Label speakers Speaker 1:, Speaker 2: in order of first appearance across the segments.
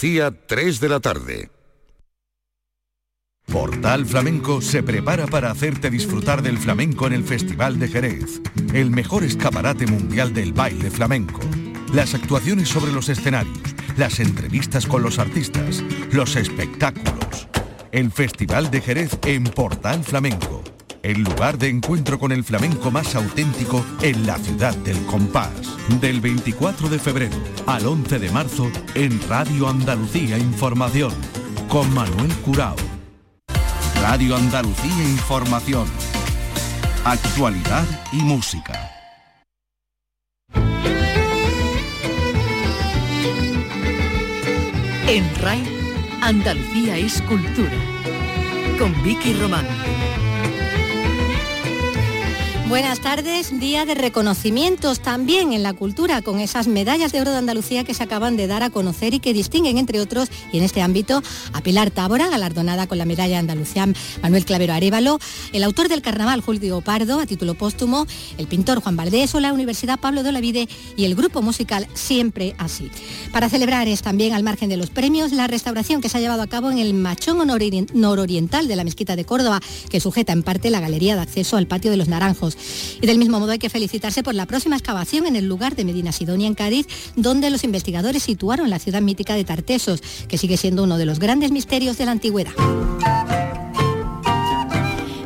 Speaker 1: Día 3 de la tarde.
Speaker 2: Portal Flamenco se prepara para hacerte disfrutar del flamenco en el Festival de Jerez, el mejor escaparate mundial del baile flamenco. Las actuaciones sobre los escenarios, las entrevistas con los artistas, los espectáculos. El Festival de Jerez en Portal Flamenco, el lugar de encuentro con el flamenco más auténtico en la ciudad del compás. Del 24 de febrero al 11 de marzo en Radio Andalucía Información, con Manuel Curao. Radio Andalucía Información. Actualidad y música.
Speaker 3: En RAI, Andalucía es cultura. Con Vicky Román.
Speaker 4: Buenas tardes, día de reconocimientos también en la cultura, con esas medallas de oro de Andalucía que se acaban de dar a conocer y que distinguen, entre otros, y en este ámbito, a Pilar Tábora, galardonada con la medalla de Andalucía Manuel Clavero Arevalo, el autor del carnaval Julio Pardo, a título póstumo, el pintor Juan Valdés o la Universidad Pablo de Olavide y el grupo musical Siempre Así. Para celebrar es también, al margen de los premios, la restauración que se ha llevado a cabo en el machón nororiental de la Mezquita de Córdoba, que sujeta en parte la galería de acceso al patio de los Naranjos. Y del mismo modo hay que felicitarse por la próxima excavación en el lugar de Medina Sidonia en Cádiz, donde los investigadores situaron la ciudad mítica de Tartesos, que sigue siendo uno de los grandes misterios de la antigüedad.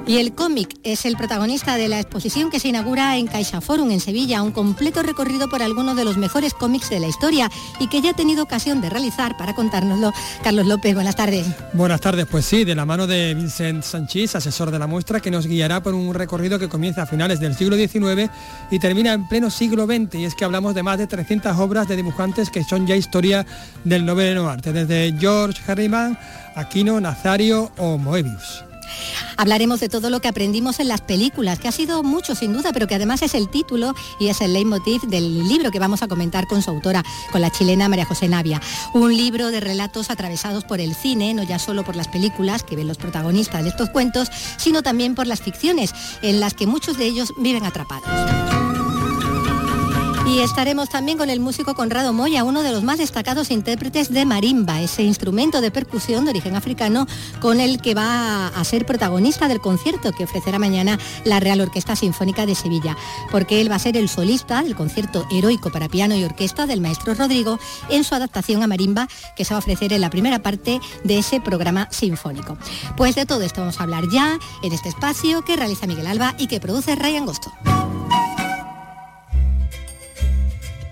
Speaker 4: Y el cómic es el protagonista de la exposición que se inaugura en Caixa Forum en Sevilla, un completo recorrido por algunos de los mejores cómics de la historia y que ya ha tenido ocasión de realizar para contárnoslo Carlos López. Buenas tardes.
Speaker 5: Buenas tardes, pues sí, de la mano de Vincent Sanchís, asesor de la muestra, que nos guiará por un recorrido que comienza a finales del siglo XIX y termina en pleno siglo XX. Y es que hablamos de más de 300 obras de dibujantes que son ya historia del noveno arte, desde George Herriman, Aquino, Nazario o Moebius.
Speaker 4: Hablaremos de todo lo que aprendimos en las películas, que ha sido mucho sin duda, pero que además es el título y es el leitmotiv del libro que vamos a comentar con su autora, con la chilena María José Navia. Un libro de relatos atravesados por el cine, no ya solo por las películas que ven los protagonistas de estos cuentos, sino también por las ficciones, en las que muchos de ellos viven atrapados. Y estaremos también con el músico Conrado Moya, uno de los más destacados intérpretes de marimba, ese instrumento de percusión de origen africano con el que va a ser protagonista del concierto que ofrecerá mañana la Real Orquesta Sinfónica de Sevilla, porque él va a ser el solista del concierto heroico para piano y orquesta del maestro Rodrigo en su adaptación a marimba que se va a ofrecer en la primera parte de ese programa sinfónico. Pues de todo esto vamos a hablar ya en este espacio que realiza Miguel Alba y que produce Ryan Angosto.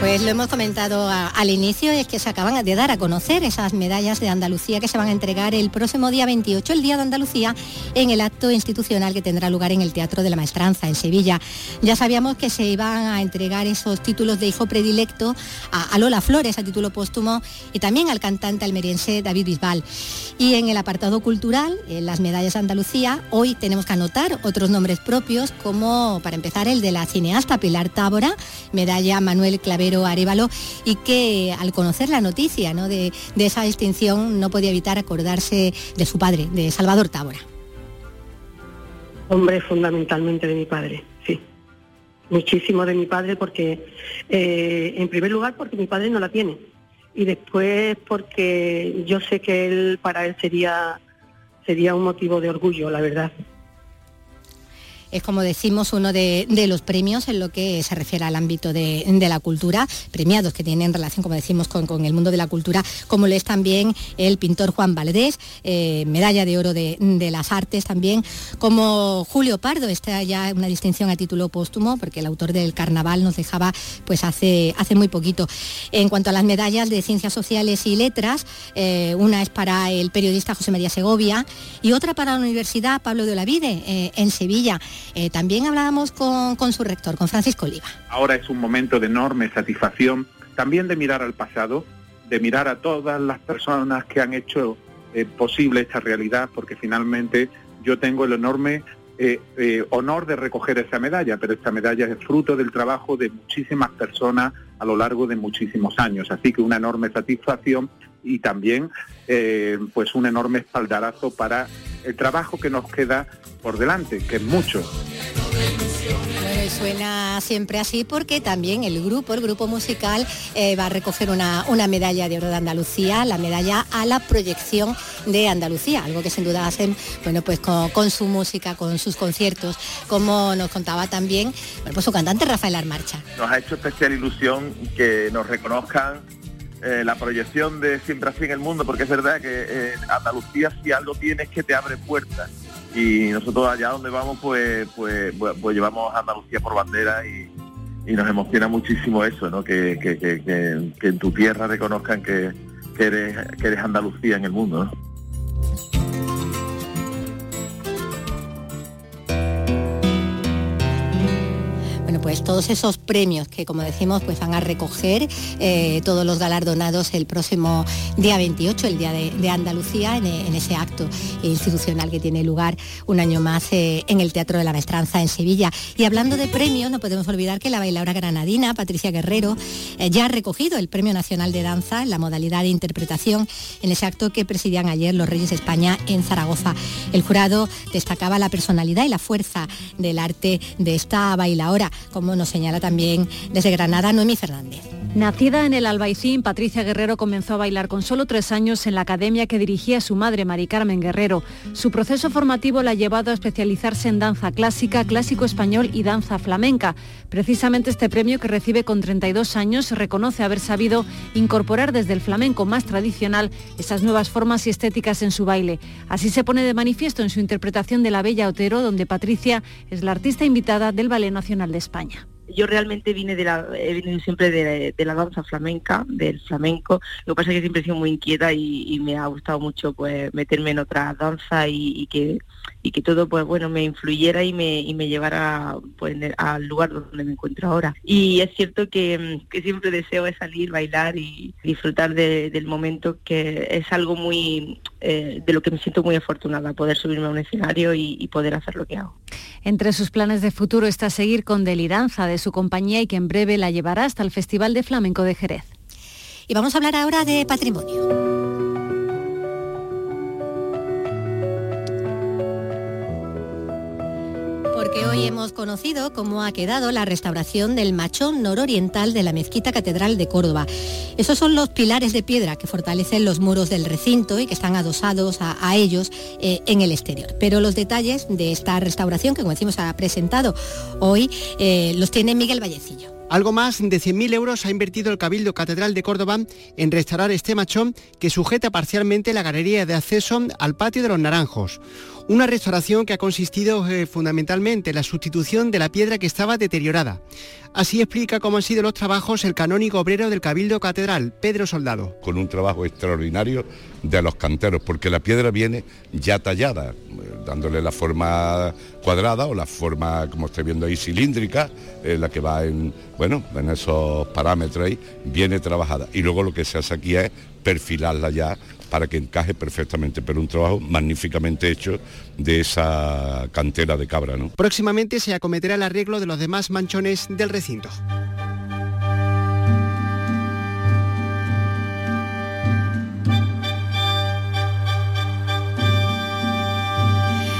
Speaker 4: Pues lo hemos comentado al inicio, es que se acaban de dar a conocer esas medallas de Andalucía que se van a entregar el próximo día 28, el Día de Andalucía, en el acto institucional que tendrá lugar en el Teatro de la Maestranza, en Sevilla. Ya sabíamos que se iban a entregar esos títulos de hijo predilecto a, Lola Flores a título póstumo y también al cantante almeriense David Bisbal. Y en el apartado cultural, en las medallas de Andalucía, hoy tenemos que anotar otros nombres propios, como para empezar el de la cineasta Pilar Tábora, medalla Manuel Clave Arevalo y que al conocer la noticia de, esa distinción no podía evitar acordarse de su padre, de Salvador Tábora.
Speaker 6: Hombre, fundamentalmente de mi padre, sí. Muchísimo de mi padre porque, eh, en primer lugar, porque mi padre no la tiene. Y después porque yo sé que él, para él sería, sería un motivo de orgullo, la verdad
Speaker 4: es como decimos uno de, los premios en lo que se refiere al ámbito de, la cultura, premiados que tienen relación, como decimos, con, el mundo de la cultura, como lo es también el pintor Juan Valdés, eh, medalla de oro de, las artes también, como Julio Pardo, esta ya una distinción a título póstumo, porque el autor del carnaval nos dejaba pues hace, hace muy poquito. En cuanto a las medallas de ciencias sociales y letras, eh, una es para el periodista José María Segovia y otra para la Universidad Pablo de Olavide, eh, en Sevilla. Eh, también hablábamos con, su rector, con Francisco Oliva.
Speaker 7: Ahora es un momento de enorme satisfacción, también de mirar al pasado, de mirar a todas las personas que han hecho eh, posible esta realidad, porque finalmente yo tengo el enorme eh, honor de recoger esa medalla, pero esta medalla es fruto del trabajo de muchísimas personas a lo largo de muchísimos años. Así que una enorme satisfacción y también pues un enorme espaldarazo para el trabajo que nos queda por delante, que es mucho.
Speaker 4: Bueno, suena siempre así porque también el grupo, el grupo musical, eh, va a recoger una, una, medalla de oro de Andalucía, la medalla a la proyección de Andalucía, algo que sin duda hacen, bueno, pues con, su música, con sus conciertos, como nos contaba también, bueno, pues su cantante Rafael Armarcha.
Speaker 8: Nos ha hecho especial ilusión que nos reconozcan eh, la proyección de siempre así en el mundo, porque es verdad que Andalucía si algo tiene es que te abre puertas y nosotros allá donde vamos pues pues, pues, pues llevamos a Andalucía por bandera y, nos emociona muchísimo eso, ¿no? Que, en tu tierra reconozcan que, eres, que eres Andalucía en el mundo.
Speaker 4: Pues todos esos premios que como decimos pues van a recoger eh, todos los galardonados el próximo día 28, el día de, Andalucía, en, ese acto institucional que tiene lugar un año más eh, en el Teatro de la Maestranza en Sevilla. Y hablando de premios, no podemos olvidar que la bailadora granadina, Patricia Guerrero, eh, ya ha recogido el Premio Nacional de Danza en la modalidad de interpretación en ese acto que presidían ayer los Reyes de España en Zaragoza. El jurado destacaba la personalidad y la fuerza del arte de esta bailadora como nos señala también desde Granada Noemí Fernández.
Speaker 9: Nacida en el Albaicín, Patricia Guerrero comenzó a bailar con solo tres años en la academia que dirigía su madre, Mari Carmen Guerrero. Su proceso formativo la ha llevado a especializarse en danza clásica, clásico español y danza flamenca. Precisamente este premio que recibe con 32 años reconoce haber sabido incorporar desde el flamenco más tradicional esas nuevas formas y estéticas en su baile. Así se pone de manifiesto en su interpretación de La Bella Otero, donde Patricia es la artista invitada del Ballet Nacional de España
Speaker 10: yo realmente vine de la, he venido siempre de, la danza flamenca, del flamenco. Lo que pasa es que siempre he sido muy inquieta y, me ha gustado mucho pues meterme en otra danza y, que y que todo pues bueno me influyera y me, y me llevara pues al lugar donde me encuentro ahora. Y es cierto que, siempre deseo es salir, bailar y disfrutar del momento que es algo muy eh, de lo que me siento muy afortunada, poder subirme a un escenario y, y poder hacer lo que hago.
Speaker 9: Entre sus planes de futuro está seguir con Deliranza de su compañía y que en breve la llevará hasta el Festival de Flamenco de Jerez.
Speaker 4: Y vamos a hablar ahora de patrimonio. Hoy hemos conocido cómo ha quedado la restauración del machón nororiental de la Mezquita Catedral de Córdoba. Esos son los pilares de piedra que fortalecen los muros del recinto y que están adosados a, ellos eh, en el exterior. Pero los detalles de esta restauración, que como decimos ha presentado hoy, eh, los tiene Miguel Vallecillo.
Speaker 11: Algo más de 100.000 euros ha invertido el Cabildo Catedral de Córdoba en restaurar este machón que sujeta parcialmente la galería de acceso al patio de los Naranjos. Una restauración que ha consistido eh, fundamentalmente en la sustitución de la piedra que estaba deteriorada. Así explica cómo han sido los trabajos el canónigo obrero del Cabildo Catedral, Pedro Soldado.
Speaker 12: Con un trabajo extraordinario de los canteros, porque la piedra viene ya tallada, dándole la forma cuadrada o la forma, como estoy viendo ahí, cilíndrica, eh, la que va en, bueno, en esos parámetros ahí, viene trabajada. Y luego lo que se hace aquí es perfilarla ya para que encaje perfectamente, pero un trabajo magníficamente hecho de esa cantera de cabra. ¿no?
Speaker 11: Próximamente se acometerá el arreglo de los demás manchones del recinto.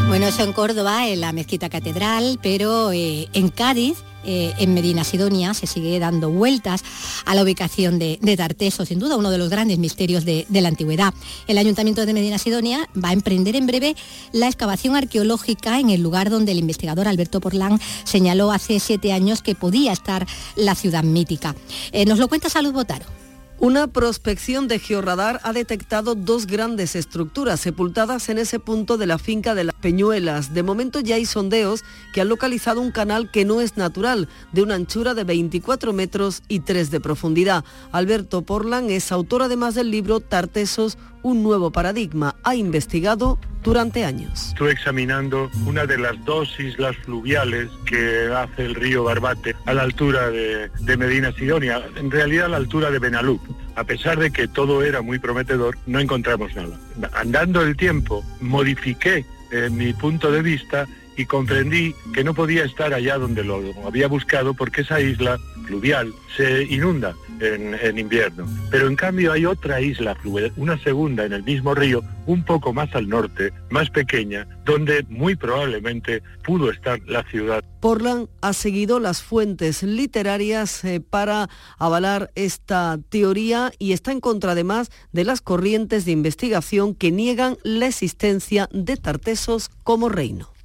Speaker 4: Bueno, eso en Córdoba, en la Mezquita Catedral, pero eh, en Cádiz eh, en Medina Sidonia se sigue dando vueltas a la ubicación de, Tarteso, sin duda uno de los grandes misterios de, la antigüedad. El Ayuntamiento de Medina Sidonia va a emprender en breve la excavación arqueológica en el lugar donde el investigador Alberto Porlán señaló hace siete años que podía estar la ciudad mítica. Eh, nos lo cuenta Salud Botaro.
Speaker 13: Una prospección de georradar ha detectado dos grandes estructuras sepultadas en ese punto de la finca de las Peñuelas. De momento ya hay sondeos que han localizado un canal que no es natural, de una anchura de 24 metros y 3 de profundidad. Alberto Porlan es autor además del libro Tartesos, un nuevo paradigma. Ha investigado durante años.
Speaker 14: Estuve examinando una de las dos islas fluviales que hace el río Barbate a la altura de, Medina Sidonia, en realidad a la altura de Benalup. A pesar de que todo era muy prometedor, no encontramos nada. Andando el tiempo, modifiqué eh, mi punto de vista y comprendí que no podía estar allá donde lo había buscado porque esa isla fluvial se inunda en, invierno. Pero en cambio hay otra isla fluvial, una segunda en el mismo río, un poco más al norte, más pequeña, donde muy probablemente pudo estar la ciudad.
Speaker 13: Portland ha seguido las fuentes literarias eh, para avalar esta teoría y está en contra además de las corrientes de investigación que niegan la existencia de Tartesos como reino.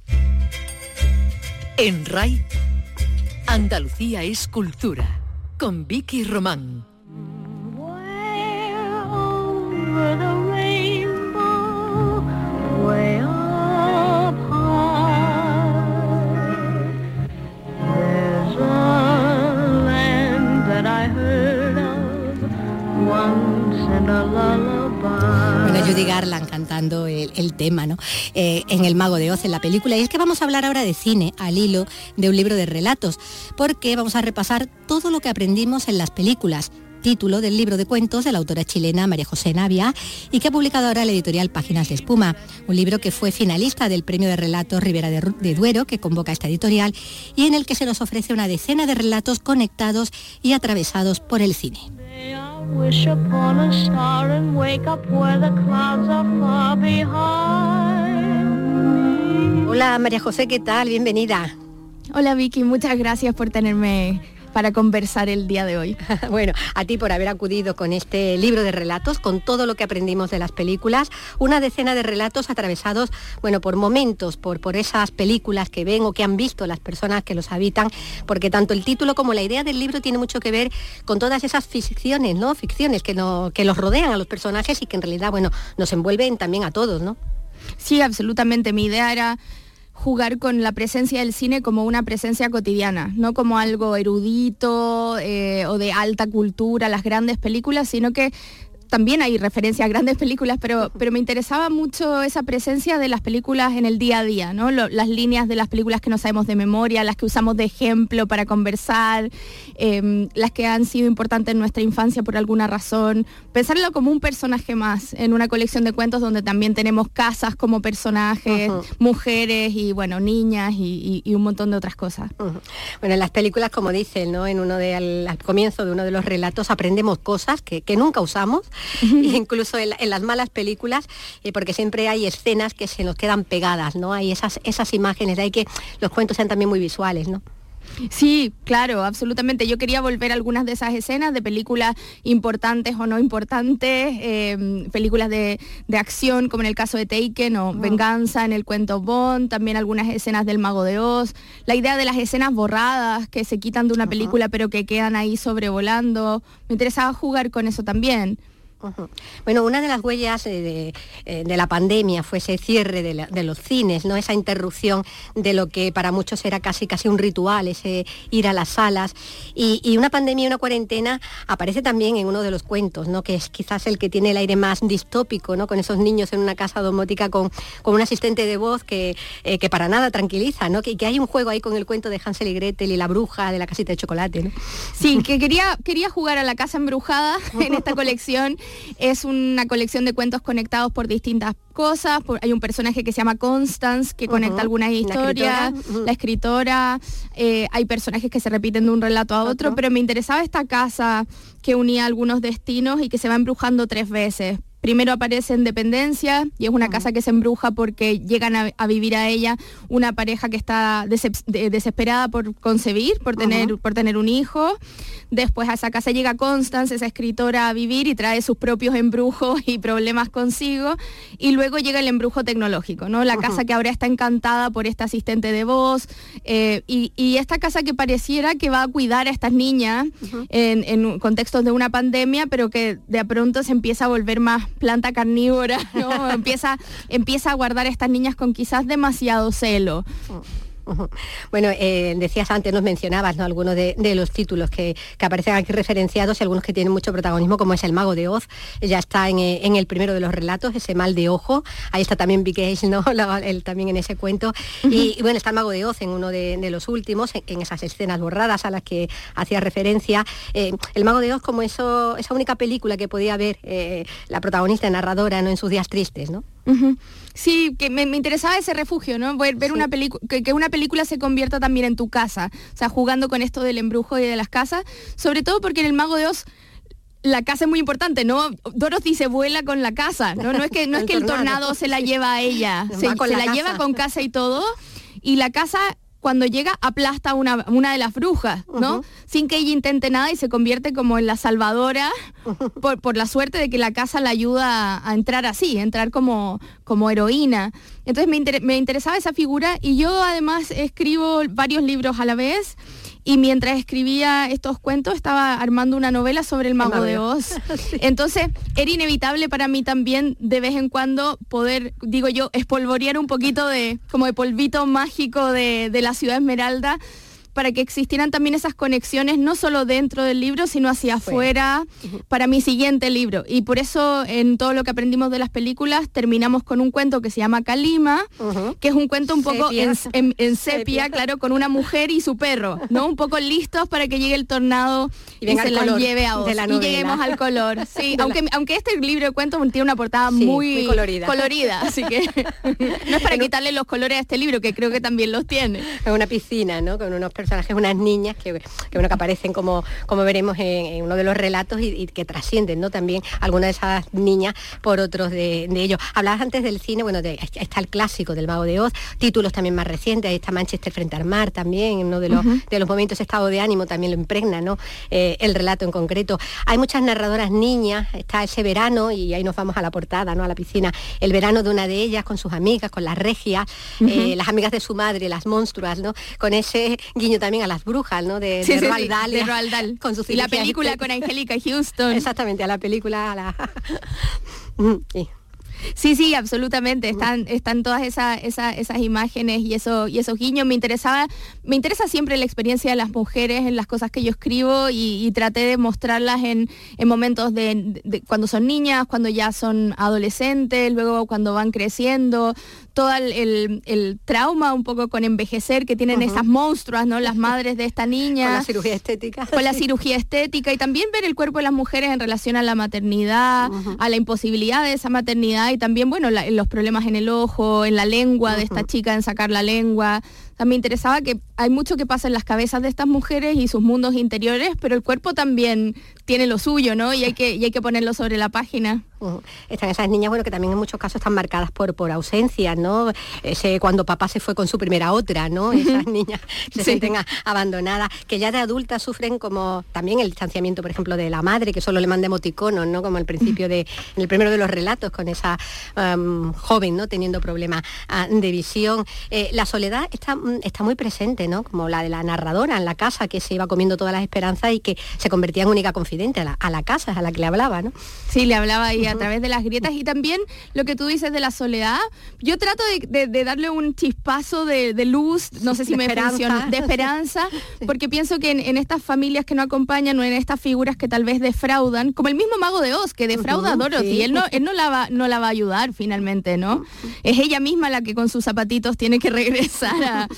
Speaker 3: En RAI, Andalucía es cultura, con Vicky Román.
Speaker 4: Judy Garland cantando el, tema ¿no? Eh, en El Mago de Oz, en la película. Y es que vamos a hablar ahora de cine al hilo de un libro de relatos, porque vamos a repasar todo lo que aprendimos en las películas título del libro de cuentos de la autora chilena María José Navia y que ha publicado ahora la editorial Páginas de Espuma, un libro que fue finalista del Premio de Relatos Rivera de, Duero que convoca esta editorial y en el que se nos ofrece una decena de relatos conectados y atravesados por el cine. Hola María José, ¿qué tal? Bienvenida.
Speaker 15: Hola Vicky, muchas gracias por tenerme para conversar el día de hoy.
Speaker 4: bueno, a ti por haber acudido con este libro de relatos, con todo lo que aprendimos de las películas, una decena de relatos atravesados, bueno, por momentos, por, por esas películas que ven o que han visto las personas que los habitan, porque tanto el título como la idea del libro tiene mucho que ver con todas esas ficciones, ¿no? Ficciones que, no, que los rodean a los personajes y que en realidad, bueno, nos envuelven también a todos, ¿no?
Speaker 15: Sí, absolutamente. Mi idea era jugar con la presencia del cine como una presencia cotidiana, no como algo erudito eh, o de alta cultura, las grandes películas, sino que también hay referencia a grandes películas, pero, pero me interesaba mucho esa presencia de las películas en el día a día, ¿no? las líneas de las películas que no sabemos de memoria, las que usamos de ejemplo para conversar, em, las que han sido importantes en nuestra infancia por alguna razón. Pensarlo como un personaje más en una colección de cuentos donde también tenemos casas como personajes, mujeres y bueno, niñas y, un montón de otras cosas.
Speaker 4: Bueno, en las películas, como dicen, ¿no? En uno de al, comienzo de uno de los relatos aprendemos cosas que, que nunca usamos incluso en, las malas películas, eh, porque siempre hay escenas que se nos quedan pegadas, ¿no? Hay esas, esas imágenes, de ahí que los cuentos sean también muy visuales, ¿no?
Speaker 15: Sí, claro, absolutamente. Yo quería volver a algunas de esas escenas de películas importantes o no importantes, em, películas de, acción, como en el caso de Taken o Venganza en el cuento Bond, también algunas escenas del Mago de Oz, la idea de las escenas borradas que se quitan de una película pero que quedan ahí sobrevolando. Me interesaba jugar con eso también.
Speaker 4: Bueno, una de las huellas eh, de, la pandemia fue ese cierre de, los cines, ¿no? esa interrupción de lo que para muchos era casi casi un ritual, ese ir a las salas. Y, una pandemia, una cuarentena aparece también en uno de los cuentos, ¿no? que es quizás el que tiene el aire más distópico, ¿no? con esos niños en una casa domótica con, con un asistente de voz que, eh, que para nada tranquiliza, ¿no? que, que, hay un juego ahí con el cuento de Hansel y Gretel y la bruja de la casita de chocolate. ¿no?
Speaker 15: Sí, que quería, quería jugar a la casa embrujada en esta colección es una colección de cuentos conectados por distintas cosas. hay un personaje que se llama Constance que conecta algunas historias, la escritora. Eh, hay personajes que se repiten de un relato a otro, pero me interesaba esta casa que unía algunos destinos y que se va embrujando tres veces Primero aparece en Dependencia y es una casa que se embruja porque llegan a, vivir a ella una pareja que está desesperada por concebir, por tener, por tener un hijo. Después a esa casa llega Constance, esa escritora, a vivir y trae sus propios embrujos y problemas consigo. Y luego llega el embrujo tecnológico, ¿no? La casa que ahora está encantada por este asistente de voz eh, y, esta casa que pareciera que va a cuidar a estas niñas en, en contextos de una pandemia, pero que de pronto se empieza a volver más planta carnívora, empieza, empieza a guardar estas niñas con quizás demasiado celo.
Speaker 4: Bueno, eh, decías antes, nos mencionabas ¿no? algunos de, los títulos que, aparecen aquí referenciados y algunos que tienen mucho protagonismo, como es El Mago de Oz, ya está en, eh, el primero de los relatos, ese mal de ojo, ahí está también Big ¿no? él también en ese cuento, y, bueno, está El Mago de Oz en uno de, los últimos, en, esas escenas borradas a las que hacía referencia. Eh, el Mago de Oz como eso, esa única película que podía ver la protagonista narradora ¿no? en sus días tristes, ¿no?
Speaker 15: Sí, que me, interesaba ese refugio, ¿no? Ver, ver una película, que, una película se convierta también en tu casa, o sea, jugando con esto del embrujo y de las casas, sobre todo porque en el Mago de Oz la casa es muy importante, ¿no? Dorothy se vuela con la casa, ¿no? No es que, no es que el tornado se la lleva a ella, se, la, lleva con casa y todo, y la casa cuando llega aplasta una, una de las brujas, ¿no? Sin que ella intente nada y se convierte como en la salvadora por, la suerte de que la casa la ayuda a, entrar así, a entrar como, como heroína. Entonces me, me interesaba esa figura y yo además escribo varios libros a la vez y mientras escribía estos cuentos estaba armando una novela sobre el mago, de Oz. Entonces era inevitable para mí también de vez en cuando poder, digo yo, espolvorear un poquito de como de polvito mágico de, de la ciudad Esmeralda para que existieran también esas conexiones, no solo dentro del libro, sino hacia afuera, para mi siguiente libro. Y por eso en todo lo que aprendimos de las películas terminamos con un cuento que se llama Kalima, que es un cuento un poco en, sepia, claro, con una mujer y su perro, ¿no? Un poco listos para que llegue el tornado y, se la lleve a vos. Y lleguemos al color. Sí, aunque, aunque este libro de cuentos tiene una portada muy,
Speaker 4: colorida.
Speaker 15: colorida. así que no es para quitarle los colores a este libro, que creo que también los tiene.
Speaker 4: Es una piscina, ¿no? Con unos personajes, unas niñas que, que, bueno, que aparecen como, como veremos en, uno de los relatos y, que trascienden ¿no? también algunas de esas niñas por otros de, ellos. Hablabas antes del cine, bueno, está el clásico del Mago de Oz, títulos también más recientes, ahí está Manchester frente al mar también, uno de los, de los momentos, estado de ánimo también lo impregna, ¿no? Eh, el relato en concreto. Hay muchas narradoras niñas, está ese verano, y ahí nos vamos a la portada, ¿no? A la piscina, el verano de una de ellas con sus amigas, con las regias, eh, las amigas de su madre, las monstruas, ¿no? Con ese guiño también a las brujas, ¿no? De,
Speaker 15: de, Roald Con y la película con Angélica Houston.
Speaker 4: Exactamente, a la película, a la...
Speaker 15: Sí, sí, absolutamente. Están, están todas esas, esas, imágenes y, eso, y esos guiños. Me interesaba, me interesa siempre la experiencia de las mujeres en las cosas que yo escribo y, traté de mostrarlas en, momentos de, cuando son niñas, cuando ya son adolescentes, luego cuando van creciendo, todo el, trauma un poco con envejecer que tienen esas monstruas, ¿no? Las madres de esta niña.
Speaker 4: Con la cirugía estética.
Speaker 15: Con la cirugía estética y también ver el cuerpo de las mujeres en relación a la maternidad, a la imposibilidad de esa maternidad y también, bueno, los problemas en el ojo, en la lengua de esta chica, en sacar la lengua. Me interesaba que hay mucho que pasa en las cabezas de estas mujeres y sus mundos interiores, pero el cuerpo también tiene lo suyo, ¿no? Y hay que, y hay que ponerlo sobre la página.
Speaker 4: Están esas niñas, bueno, que también en muchos casos están marcadas por, por ausencia, ¿no? Ese, cuando papá se fue con su primera otra, ¿no? Esas niñas se sienten abandonadas, que ya de adultas sufren como también el distanciamiento, por ejemplo, de la madre, que solo le manda emoticonos, ¿no? Como al principio de, en el primero de los relatos, con esa um, joven, ¿no? Teniendo problemas ah, de visión. Eh, la soledad está, está muy presente, ¿no? Como la de la narradora en la casa, que se iba comiendo todas las esperanzas y que se convertía en única confidente a la, a la casa, a la que le hablaba, ¿no?
Speaker 15: Sí, le hablaba y a través de las grietas y también lo que tú dices de la soledad. Yo trato de, darle un chispazo de, luz, no sé si me funciona, de esperanza, porque pienso que en, estas familias que no acompañan o en estas figuras que tal vez defraudan, como el mismo mago de Oz, que defrauda a Dorothy, él, no, él no, la va, no la va a ayudar finalmente, ¿no? Es ella misma la que con sus zapatitos tiene que regresar a,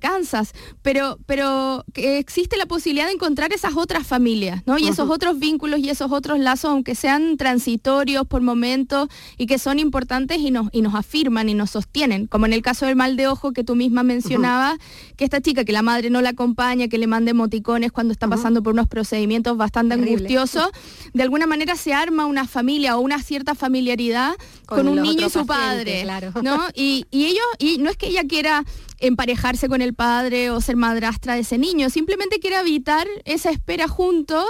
Speaker 15: Kansas, pero, pero que existe la posibilidad de encontrar esas otras familias, ¿no? Y esos otros vínculos y esos otros lazos, aunque sean transitorios, por momentos y que son importantes y nos, y nos afirman y nos sostienen, como en el caso del mal de ojo que tú misma mencionabas, que esta chica que la madre no la acompaña, que le mande emoticones cuando está pasando por unos procedimientos bastante angustiosos, de alguna manera se arma una familia o una cierta familiaridad con, un niño y su padre, ¿no? Y, y ellos, y no es que ella quiera emparejarse con el padre o ser madrastra de ese niño, simplemente quiere evitar esa espera juntos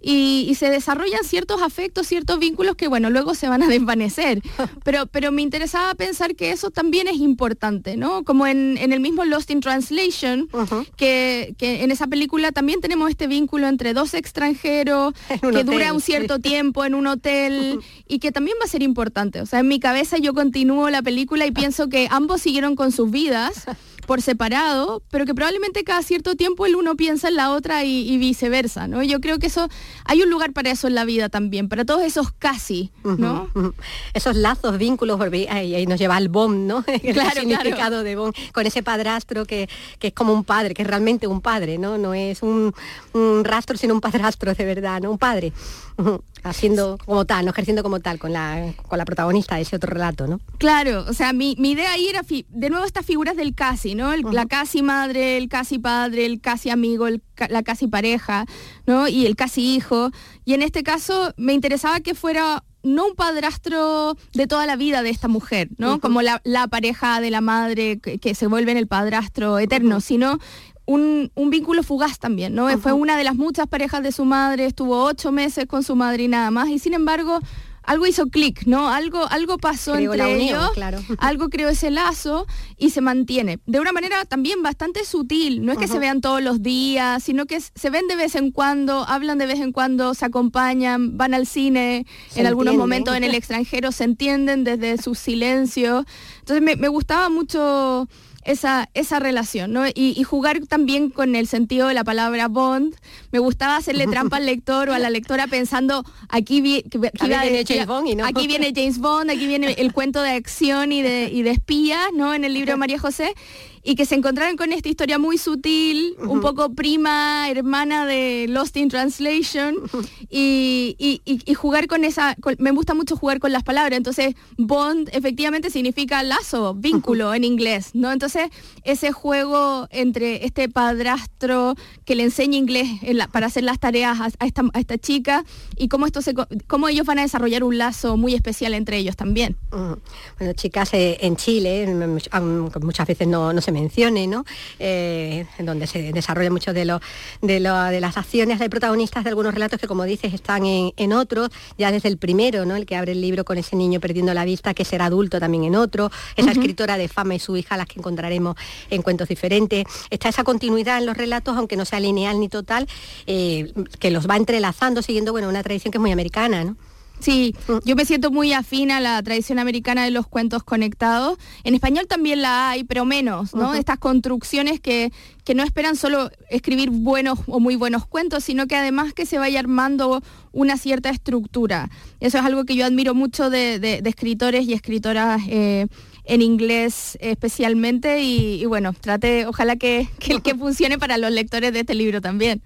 Speaker 15: y, se desarrollan ciertos afectos, ciertos vínculos que bueno, luego se van a desvanecer. Pero, pero me interesaba pensar que eso también es importante, ¿no? Como en, el mismo Lost in Translation, que, en esa película también tenemos este vínculo entre dos extranjeros que dura un cierto tiempo en un hotel y que también va a ser importante. O sea, en mi cabeza yo continúo la película y pienso que ambos siguieron con sus vidas por separado, pero que probablemente cada cierto tiempo el uno piensa en la otra y, viceversa, ¿no? Yo creo que eso, hay un lugar para eso en la vida también, para todos esos casi, ¿no?
Speaker 4: Esos lazos, vínculos, ahí, ahí, nos lleva al BOM, ¿no? El claro, significado de BOM, con ese padrastro que, que, es como un padre, que es realmente un padre, ¿no? No es un, un rastro, sino un padrastro de verdad, ¿no? Un padre haciendo como tal, no ejerciendo como tal con la, con la protagonista de ese otro relato, ¿no?
Speaker 15: Claro, o sea, mi, idea ahí era, de nuevo estas figuras del casi, ¿no? La casi madre, el casi padre, el casi amigo, la casi pareja, ¿no? Y el casi hijo. Y en este caso me interesaba que fuera no un padrastro de toda la vida de esta mujer, ¿no? Como la, pareja de la madre que, se vuelve en el padrastro eterno, sino un, vínculo fugaz también, ¿no? Fue una de las muchas parejas de su madre, estuvo ocho meses con su madre y nada más, y sin embargo algo hizo clic, ¿no? Algo, algo pasó entre ellos, algo creó ese lazo y se mantiene. De una manera también bastante sutil, no es que se vean todos los días, sino que se ven de vez en cuando, hablan de vez en cuando, se acompañan, van al cine, en algunos momentos en el extranjero, se entienden desde su silencio. Entonces me, me gustaba mucho esa, esa relación, ¿no? Y, jugar también con el sentido de la palabra Bond. Me gustaba hacerle trampa al lector o a la lectora pensando, aquí, viene James Bond, aquí viene James Bond, aquí viene el cuento de acción y de, y de espías, ¿no? En el libro de María José y que se encontraron con esta historia muy sutil, un poco prima, hermana de Lost in Translation, y, jugar con esa, me gusta mucho jugar con las palabras, entonces Bond efectivamente significa lazo, vínculo en inglés, ¿no? Entonces ese juego entre este padrastro que le enseña inglés para hacer las tareas a, esta, chica y cómo, esto se, cómo ellos van a desarrollar un lazo muy especial entre ellos también.
Speaker 4: Bueno, chicas, eh, en Chile muchas veces no, no se mencione, ¿no? Eh, en donde se desarrolla mucho de, lo, de, las acciones de protagonistas de algunos relatos que, como dices, están en, otros, ya desde el primero, ¿no? El que abre el libro con ese niño perdiendo la vista, que será adulto también en otro, esa escritora de fama y su hija, las que encontraremos en cuentos diferentes. Está esa continuidad en los relatos, aunque no sea lineal ni total, eh, que los va entrelazando, siguiendo bueno, una tradición que es muy americana, ¿no?
Speaker 15: Sí, yo me siento muy afín a la tradición americana de los cuentos conectados. En español también la hay, pero menos, ¿no? Estas construcciones que, que no esperan solo escribir buenos o muy buenos cuentos, sino que además que se vaya armando una cierta estructura. Eso es algo que yo admiro mucho de, escritores y escritoras eh, en inglés especialmente y, bueno, trate, ojalá que, que, que, funcione para los lectores de este libro también.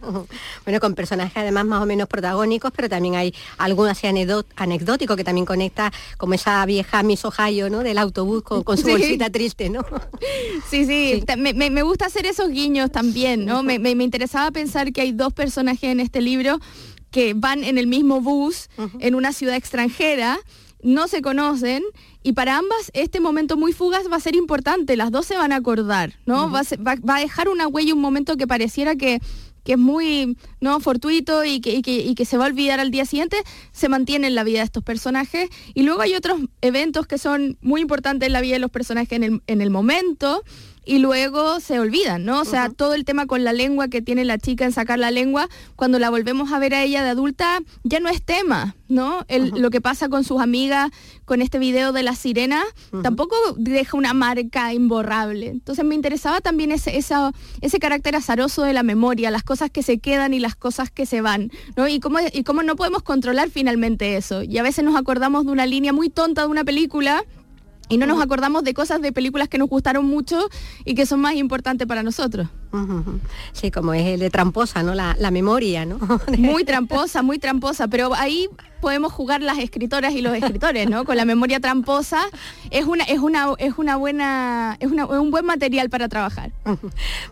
Speaker 4: Bueno, con personajes además más o menos protagónicos, pero también hay algún así anecdótico que también conecta como esa vieja Miss Ohio, ¿no? Del autobús con, su bolsita triste, ¿no?
Speaker 15: Sí, sí, Me, gusta hacer esos guiños también, ¿no? me, me interesaba pensar que hay dos personajes en este libro que van en el mismo bus en una ciudad extranjera no se conocen y para ambas este momento muy fugaz va a ser importante, las dos se van a acordar, ¿no? va, a dejar una huella, un momento que pareciera que, es muy no fortuito y que, que, se va a olvidar al día siguiente, se mantiene en la vida de estos personajes. Y luego hay otros eventos que son muy importantes en la vida de los personajes en el, en el momento y luego se olvidan, ¿no? O sea, todo el tema con la lengua que tiene la chica en sacar la lengua, cuando la volvemos a ver a ella de adulta, ya no es tema, ¿no? Lo que pasa con sus amigas con este video de la sirena, tampoco deja una marca imborrable. Entonces me interesaba también ese, ese carácter azaroso de la memoria, las cosas que se quedan y las cosas que se van, ¿no? Y cómo, y cómo no podemos controlar finalmente eso. Y a veces nos acordamos de una línea muy tonta de una película y no nos acordamos de cosas de películas que nos gustaron mucho y que son más importantes para nosotros.
Speaker 4: Sí, como es el de tramposa, ¿no? La, la memoria, ¿no?
Speaker 15: muy tramposa, muy tramposa, pero ahí podemos jugar las escritoras y los escritores, ¿no? Con la memoria tramposa es una es una es una buena es, un buen material para trabajar.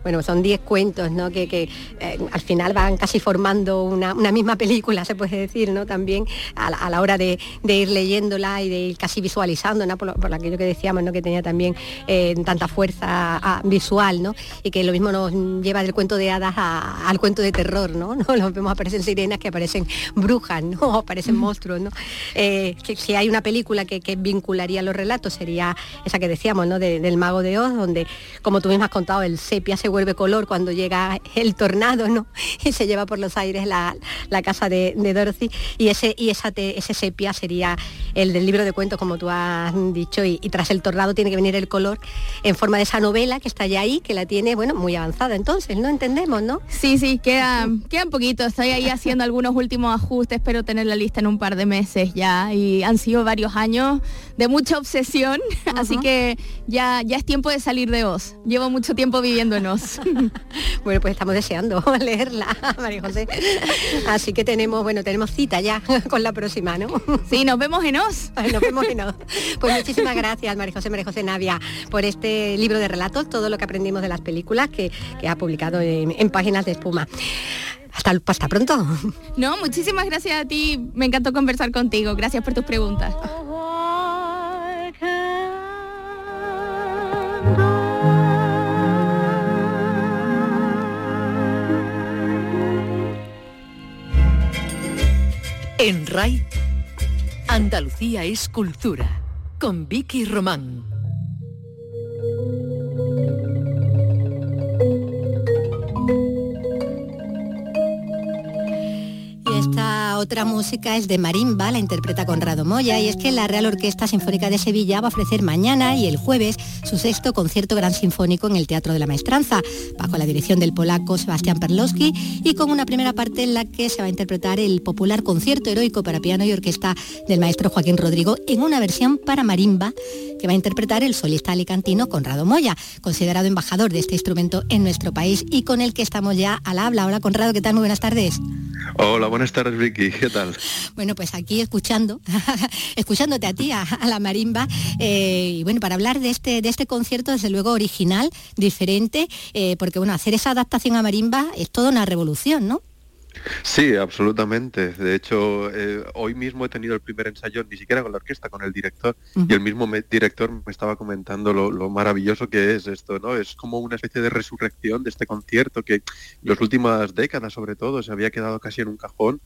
Speaker 4: Bueno, son 10 cuentos, ¿no? Que, eh, al final van casi formando una, misma película, se puede decir, ¿no? También a la, hora de, ir leyéndola y de ir casi visualizando, ¿no? Por, aquello que decíamos, ¿no? Que tenía también eh, tanta fuerza ah, visual, ¿no? Y que lo mismo no nos lleva del cuento de hadas al cuento de terror, ¿no? ¿no? Los vemos aparecen sirenas que aparecen brujas, ¿no? aparecen monstruos, ¿no? Eh, que, si hay una película que, vincularía los relatos sería esa que decíamos, ¿no? del mago de Oz, donde, como tú mismo has contado, el sepia se vuelve color cuando llega el tornado, ¿no? Y se lleva por los aires la, casa de, Dorothy. Y ese, y esa ese sepia sería el del libro de cuentos, como tú has dicho, y, tras el tornado tiene que venir el color en forma de esa novela que está ya ahí, que la tiene, bueno, muy avanzada. Entonces, ¿no entendemos, no?
Speaker 15: Sí, sí, queda, queda un poquito. Estoy ahí haciendo algunos últimos ajustes, espero tener la lista en un par de meses ya. Y han sido varios años de mucha obsesión, así que ya, ya es tiempo de salir de Oz. Llevo mucho tiempo viviendo en Oz.
Speaker 4: bueno, pues estamos deseando leerla, María José. Así que tenemos, bueno, tenemos cita ya con la próxima, ¿no?
Speaker 15: Sí, nos vemos en Oz.
Speaker 4: Nos vemos en Oz. Pues muchísimas gracias, María José, María José Navia, por este libro de relatos, todo lo que aprendimos de las películas que, ha publicado en, páginas de espuma. Hasta, hasta pronto.
Speaker 15: No, muchísimas gracias a ti. Me encantó conversar contigo. Gracias por tus preguntas.
Speaker 3: En RAI, Andalucía es cultura, con Vicky Román.
Speaker 4: Otra música es de Marimba, la interpreta Conrado Moya, y es que la Real Orquesta Sinfónica de Sevilla va a ofrecer mañana y el jueves su sexto concierto gran sinfónico en el Teatro de la Maestranza, bajo la dirección del polaco Sebastián Perlowski y con una primera parte en la que se va a interpretar el popular concierto heroico para piano y orquesta del maestro Joaquín Rodrigo en una versión para marimba que va a interpretar el solista alicantino Conrado Moya, considerado embajador de este instrumento en nuestro país y con el que estamos ya al habla. Hola Conrado, ¿qué tal? Muy buenas tardes.
Speaker 16: Hola, buenas tardes Vicky, ¿qué tal?
Speaker 4: Bueno, pues aquí escuchando, escuchándote a ti, a, la marimba, eh, y bueno, para hablar de este, de este concierto, desde luego original, diferente, eh, porque bueno, hacer esa adaptación a marimba es toda una revolución, ¿no?
Speaker 16: Sí, absolutamente. De hecho, eh, hoy mismo he tenido el primer ensayo, ni siquiera con la orquesta, con el director, y el mismo director me estaba comentando lo, maravilloso que es esto, ¿no? Es como una especie de resurrección de este concierto que en las últimas décadas, sobre todo, se había quedado casi en un cajón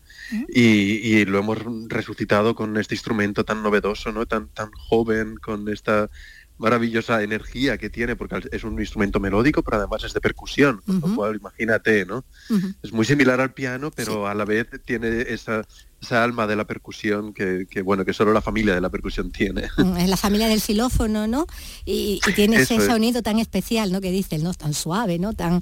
Speaker 16: y, y, lo hemos resucitado con este instrumento tan novedoso, ¿no? Tan, tan joven, con esta maravillosa energía que tiene, porque es un instrumento melódico, pero además es de percusión, con lo cual imagínate, ¿no? Es muy similar al piano, pero a la vez tiene esa, esa alma de la percusión que, bueno, que solo la familia de la percusión tiene.
Speaker 4: Mm, es la familia del xilófono, ¿no? Y, tiene ese sonido tan especial, ¿no? Que dice, ¿no? Tan suave, ¿no? Tan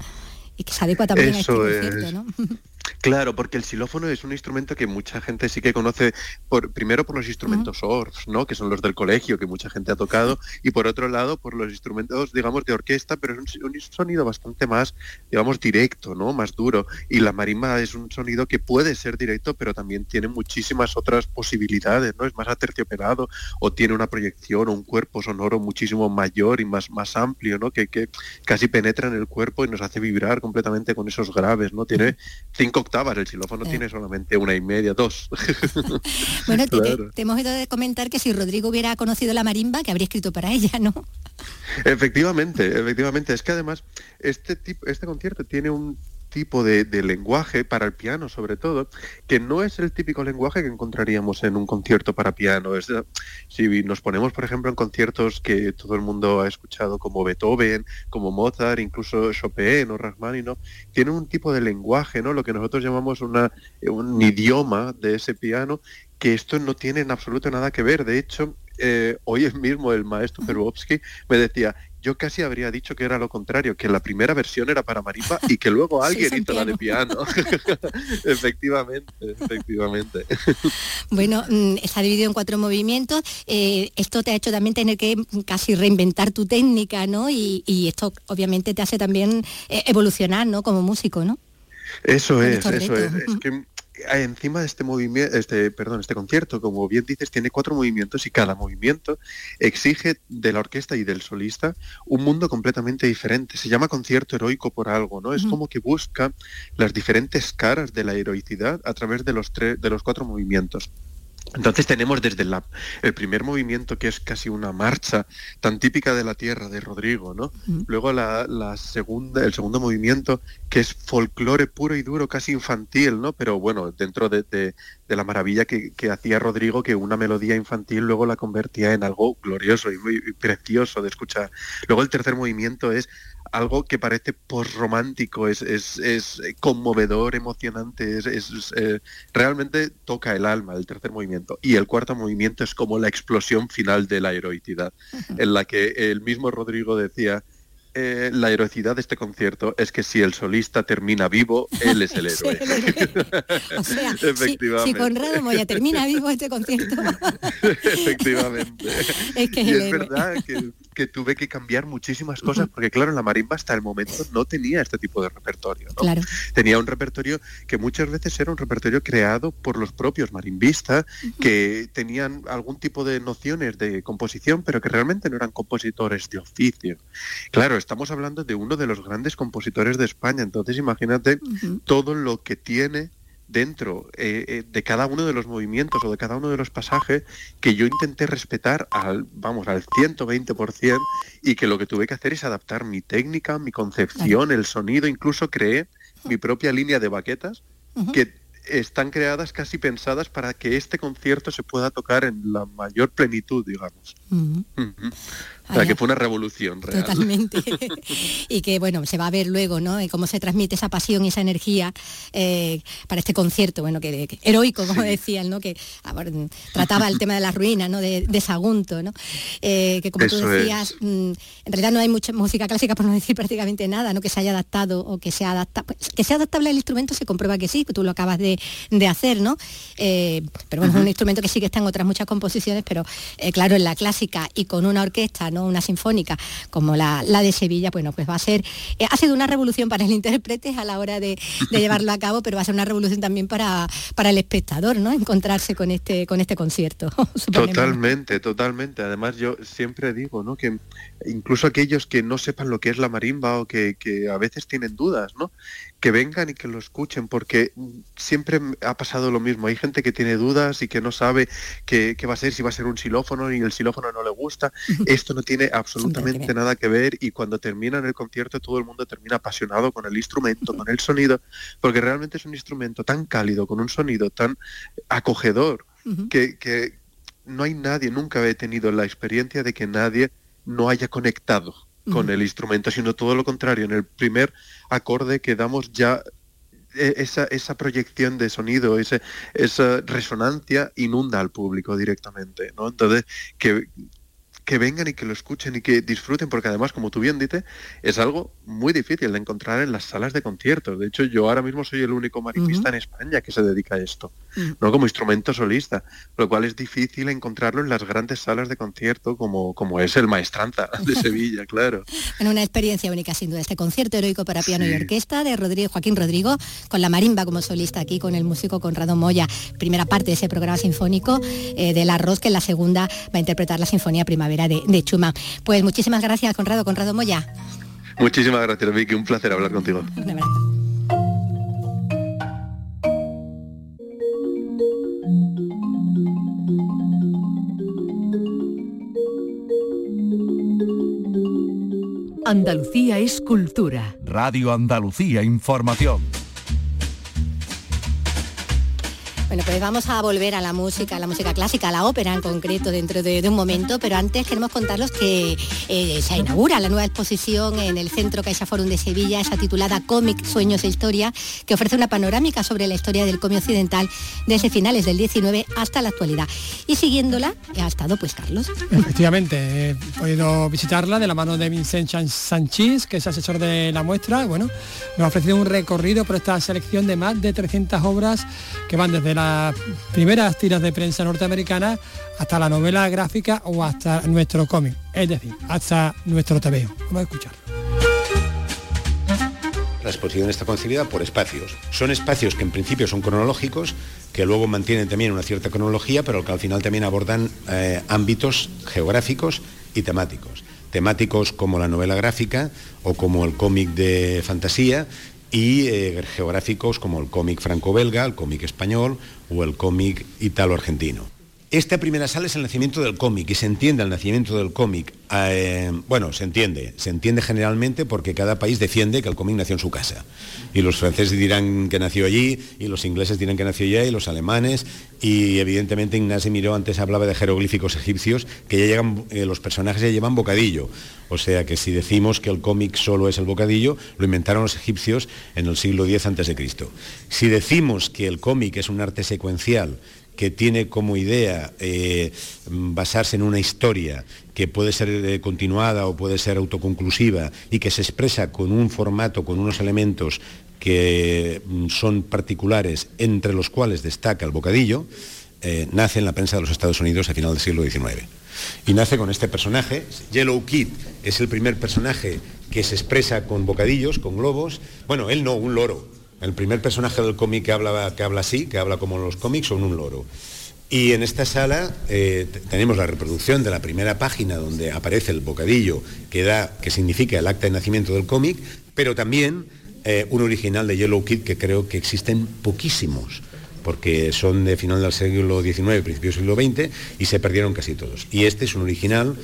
Speaker 4: y que se adecua también a este concierto, ¿no?
Speaker 16: Claro, porque el xilófono es un instrumento que mucha gente sí que conoce, por, primero por los instrumentos ORF, ¿no? que son los del colegio, que mucha gente ha tocado, y por otro lado por los instrumentos, digamos, de orquesta, pero es un, sonido bastante más, digamos, directo, ¿no? más duro. Y la marimba es un sonido que puede ser directo, pero también tiene muchísimas otras posibilidades, ¿no? Es más aterciopelado o tiene una proyección o un cuerpo sonoro muchísimo mayor y más, más amplio, ¿no? Que, que casi penetra en el cuerpo y nos hace vibrar completamente con esos graves, ¿no? Tiene cinco octavas, el xilófono eh. tiene solamente una y media, dos.
Speaker 4: bueno, te, hemos oído comentar que si Rodrigo hubiera conocido la marimba, que habría escrito para ella, ¿no?
Speaker 16: Efectivamente, efectivamente. Es que además este tipo, este concierto tiene un tipo de, lenguaje para el piano sobre todo, que no es el típico lenguaje que encontraríamos en un concierto para piano. Es, si nos ponemos, por ejemplo, en conciertos que todo el mundo ha escuchado como Beethoven, como Mozart, incluso Chopin o Rachmaninoff, tienen un tipo de lenguaje, ¿no? Lo que nosotros llamamos una, un idioma de ese piano, que esto no tiene en absoluto nada que ver. De hecho, eh, hoy mismo el maestro Perwowski me decía, yo casi habría dicho que era lo contrario, que la primera versión era para marimba y que luego alguien hizo la de piano. efectivamente, efectivamente.
Speaker 4: bueno, mm, está dividido en cuatro movimientos. Eh, esto te ha hecho también tener que casi reinventar tu técnica, ¿no? Y, esto obviamente te hace también eh, evolucionar, ¿no? Como músico, ¿no?
Speaker 16: Eso es, eso es. es que encima de este movimiento, este, perdón, este concierto, como bien dices, tiene cuatro movimientos y cada movimiento exige de la orquesta y del solista un mundo completamente diferente. Se llama concierto heroico por algo, ¿no? Es como que busca las diferentes caras de la heroicidad a través de los tres, de los cuatro movimientos. Entonces tenemos desde la, el primer movimiento, que es casi una marcha tan típica de la tierra de Rodrigo, ¿no? Luego la, segunda, el segundo movimiento, que es folclore puro y duro, casi infantil, ¿no? Pero bueno, dentro de, la maravilla que, hacía Rodrigo, que una melodía infantil luego la convertía en algo glorioso y muy precioso de escuchar. Luego el tercer movimiento es algo que parece postromántico, es, es, es conmovedor, emocionante, es, eh, realmente toca el alma el tercer movimiento. Y el cuarto movimiento es como la explosión final de la heroicidad, en la que el mismo Rodrigo decía, eh, la heroicidad de este concierto es que si el solista termina vivo, él es el héroe.
Speaker 4: o sea, Si, Conrado Moya termina vivo este concierto.
Speaker 16: Efectivamente.
Speaker 4: Es que
Speaker 16: es, es verdad que que tuve que cambiar muchísimas cosas, porque claro, la marimba hasta el momento no tenía este tipo de repertorio. Tenía un repertorio que muchas veces era un repertorio creado por los propios marimbistas, que tenían algún tipo de nociones de composición, pero que realmente no eran compositores de oficio. Claro, estamos hablando de uno de los grandes compositores de España, entonces imagínate todo lo que tiene dentro eh, eh, de cada uno de los movimientos o de cada uno de los pasajes que yo intenté respetar al, vamos, al 120% y que lo que tuve que hacer es adaptar mi técnica, mi concepción, el sonido, incluso creé mi propia línea de baquetas que están creadas casi pensadas para que este concierto se pueda tocar en la mayor plenitud, digamos. O sea, que fue una revolución real.
Speaker 4: Totalmente. y que, bueno, se va a ver luego, ¿no? Cómo se transmite esa pasión y esa energía eh, para este concierto, bueno, que, heroico, como decían, ¿no? Que ah, trataba el tema de la ruina, ¿no? De, Sagunto, ¿no? Eh, que como tú decías, mm, en realidad no hay mucha música clásica, por no decir prácticamente nada, ¿no? Que se haya adaptado o que sea adaptado. Pues, que sea adaptable al instrumento se comprueba que sí, que tú lo acabas de, hacer, ¿no? Eh, pero bueno, es un instrumento que sí que está en otras muchas composiciones, pero claro, en la clásica y con una orquesta, ¿no? Una sinfónica como la, de Sevilla, bueno, pues va a ser, eh, ha sido una revolución para el intérprete a la hora de, llevarlo a cabo, pero va a ser una revolución también para, para el espectador, ¿no? Encontrarse con este, con este concierto.
Speaker 16: totalmente, totalmente. Además yo siempre digo, ¿no? Que incluso aquellos que no sepan lo que es la marimba o que a veces tienen dudas, ¿no? Que vengan y que lo escuchen, porque siempre ha pasado lo mismo. Hay gente que tiene dudas y que no sabe qué, va a ser, si va a ser un xilófono y el xilófono no le gusta. Esto no tiene absolutamente nada que ver y cuando terminan el concierto todo el mundo termina apasionado con el instrumento, con el sonido, porque realmente es un instrumento tan cálido, con un sonido tan acogedor, que, que no hay nadie, nunca he tenido la experiencia de que nadie no haya conectado con el instrumento, sino todo lo contrario. En el primer acorde que damos ya e, esa, esa proyección de sonido, ese, esa resonancia inunda al público directamente, ¿no? Entonces, que, que vengan y que lo escuchen y que disfruten, porque además, como tú bien dices, es algo muy difícil de encontrar en las salas de conciertos. De hecho, yo ahora mismo soy el único marimbista en España que se dedica a esto, mm. no como instrumento solista, lo cual es difícil encontrarlo en las grandes salas de concierto, como, como es el Maestranza de Sevilla, claro.
Speaker 4: En una experiencia única, sin duda, este concierto heroico para piano y orquesta de Rodrigo, Joaquín Rodrigo, con la marimba como solista aquí, con el músico Conrado Moya, primera parte de ese programa sinfónico eh, del arroz, que en la segunda va a interpretar la Sinfonía Primavera de, Chuma. Pues muchísimas gracias, Conrado, Conrado Moya.
Speaker 16: Muchísimas gracias, Vicky. Un placer hablar contigo.
Speaker 3: Andalucía es cultura.
Speaker 2: Radio Andalucía Información.
Speaker 4: Bueno, pues vamos a volver a la música, a la música clásica, a la ópera en concreto dentro de, un momento, pero antes queremos contarlos que eh, se inaugura la nueva exposición en el Centro Caixa Forum de Sevilla, esa titulada Cómic, Sueños e Historia, que ofrece una panorámica sobre la historia del cómic occidental desde finales del 19 hasta la actualidad. Y siguiéndola ha estado pues Carlos.
Speaker 5: Efectivamente, he podido visitarla de la mano de Vincent Sanchís, que es asesor de la muestra. Bueno, nos ha ofrecido un recorrido por esta selección de más de 300 obras que van desde las primeras tiras de prensa norteamericana hasta la novela gráfica o hasta nuestro cómic, es decir, hasta nuestro TVO. Vamos a escucharlo.
Speaker 17: La exposición está concebida por espacios. Son espacios que en principio son cronológicos, que luego mantienen también una cierta cronología, pero que al final también abordan eh, ámbitos geográficos y temáticos. Temáticos como la novela gráfica o como el cómic de fantasía y eh, geográficos como el cómic franco-belga, el cómic español o el cómic italo-argentino. Esta primera sala es el nacimiento del cómic y se entiende el nacimiento del cómic. eh, bueno, se entiende, se entiende generalmente porque cada país defiende que el cómic nació en su casa. Y los franceses dirán que nació allí, y los ingleses dirán que nació allá, y los alemanes, y evidentemente Ignacio Miró antes hablaba de jeroglíficos egipcios, que ya llegan, eh, los personajes ya llevan bocadillo. O sea que si decimos que el cómic solo es el bocadillo, lo inventaron los egipcios en el siglo X a.C. Si decimos que el cómic es un arte secuencial, que tiene como idea eh, basarse en una historia que puede ser eh, continuada o puede ser autoconclusiva y que se expresa con un formato, con unos elementos que mm, son particulares, entre los cuales destaca el bocadillo, eh, nace en la prensa de los Estados Unidos a final del siglo XIX. Y nace con este personaje, Yellow Kid es el primer personaje que se expresa con bocadillos, con globos, bueno, él no, un loro, el primer personaje del cómic que habla, así, que habla como los cómics, son un loro. Y en esta sala eh, tenemos la reproducción de la primera página donde aparece el bocadillo que, da, que significa el acta de nacimiento del cómic, pero también eh, un original de Yellow Kid que creo que existen poquísimos porque son de final del siglo XIX, principio del siglo XX, y se perdieron casi todos. Y este es un original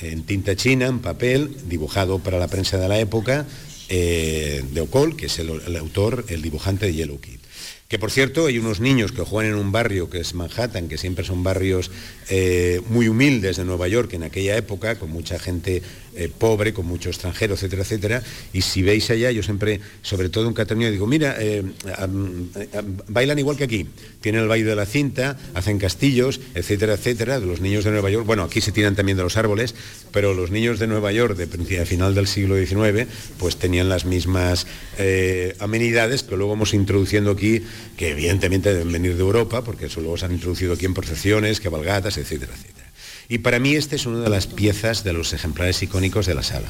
Speaker 17: en tinta china, en papel, dibujado para la prensa de la época, eh, de Ocol, que es el, autor, el dibujante de Yellow Kid. Que por cierto, hay unos niños que juegan en un barrio que es Manhattan, que siempre son barrios eh, muy humildes de Nueva York en aquella época, con mucha gente eh, pobre, con mucho extranjero, etcétera, etcétera. Y si veis allá, yo siempre, sobre todo en Cataluña, digo, mira, eh, bailan igual que aquí. Tienen el baile de la cinta, hacen castillos, etcétera, etcétera, de los niños de Nueva York. Bueno, aquí se tiran también de los árboles, pero los niños de Nueva York de, final del siglo XIX, pues tenían las mismas amenidades que luego hemos introduciendo aquí que evidentemente deben venir de Europa, porque eso luego se han introducido aquí en procesiones, cabalgatas, etcétera, etcétera. Y para mí este es una de las piezas de los ejemplares icónicos de la sala.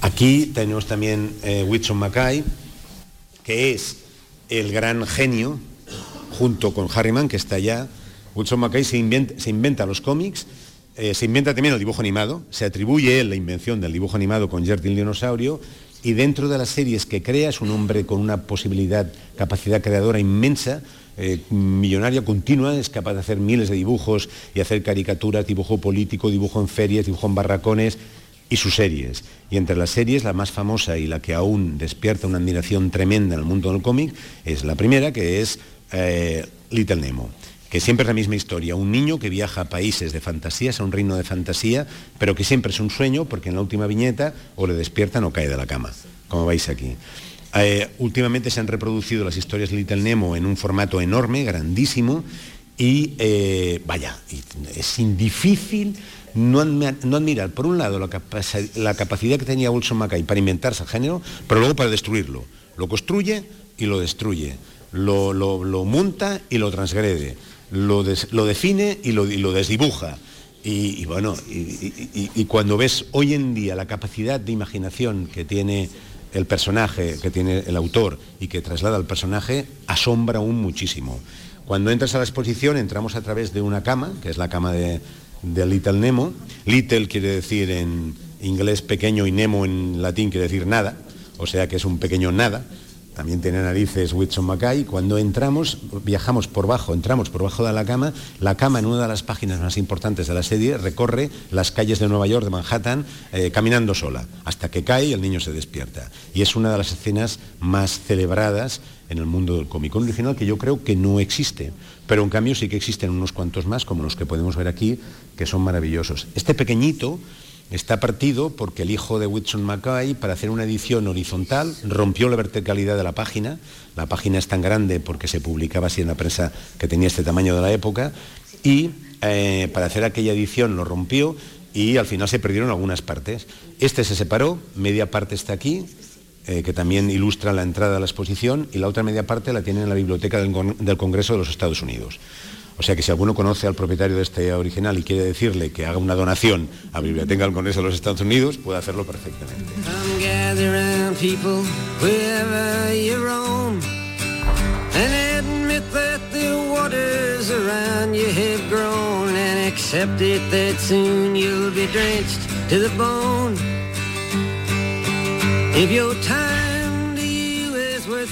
Speaker 17: Aquí tenemos también eh, Whitson Mackay, que es el gran genio, junto con Harriman, que está allá. Whitson Mackay se inventa, los cómics, eh, se inventa también el dibujo animado, se atribuye él la invención del dibujo animado con Jerry dinosaurio, y dentro de las series que crea es un hombre con una posibilidad, capacidad creadora inmensa, eh, millonaria continua, es capaz de hacer miles de dibujos y hacer caricaturas, dibujo político, dibujo en ferias, dibujo en barracones y sus series. Y entre las series, la más famosa y la que aún despierta una admiración tremenda en el mundo del cómic es la primera, que es eh, Little Nemo que siempre es la misma historia, un niño que viaja a países de fantasías, a un reino de fantasía, pero que siempre es un sueño porque en la última viñeta o le despiertan o cae de la cama, como veis aquí. Eh, últimamente se han reproducido las historias de Little Nemo en un formato enorme, grandísimo, y eh, vaya, es difícil no, admirar, por un lado, la, capa la capacidad que tenía Wilson Mackay para inventarse el género, pero luego para destruirlo. Lo construye y lo destruye, lo, lo, monta y lo transgrede lo, define y lo, desdibuja. Y, bueno, y, cuando ves hoy en día la capacidad de imaginación que tiene el personaje, que tiene el autor y que traslada al personaje, asombra aún muchísimo. Cuando entras a la exposición entramos a través de una cama, que es la cama de, de Little Nemo. Little quiere decir en inglés pequeño y Nemo en latín quiere decir nada, o sea que es un pequeño nada también tiene narices Whitson Mackay, cuando entramos, viajamos por bajo, entramos por bajo de la cama, la cama en una de las páginas más importantes de la serie recorre las calles de Nueva York, de Manhattan, eh, caminando sola, hasta que cae y el niño se despierta. Y es una de las escenas más celebradas en el mundo del cómic. Original que yo creo que no existe, pero en cambio sí que existen unos cuantos más, como los que podemos ver aquí, que son maravillosos. Este pequeñito Está partido porque el hijo de Whitson Mackay, para hacer una edición horizontal, rompió la verticalidad de la página. La página es tan grande porque se publicaba así en la prensa que tenía este tamaño de la época. Y eh, para hacer aquella edición lo rompió y al final se perdieron algunas partes. Este se separó, media parte está aquí, eh, que también ilustra la entrada a la exposición, y la otra media parte la tiene en la biblioteca del, del Congreso de los Estados Unidos. O sea que si alguno conoce al propietario de este original y quiere decirle que haga una donación a Biblioteca del Congreso de los Estados Unidos, puede hacerlo perfectamente.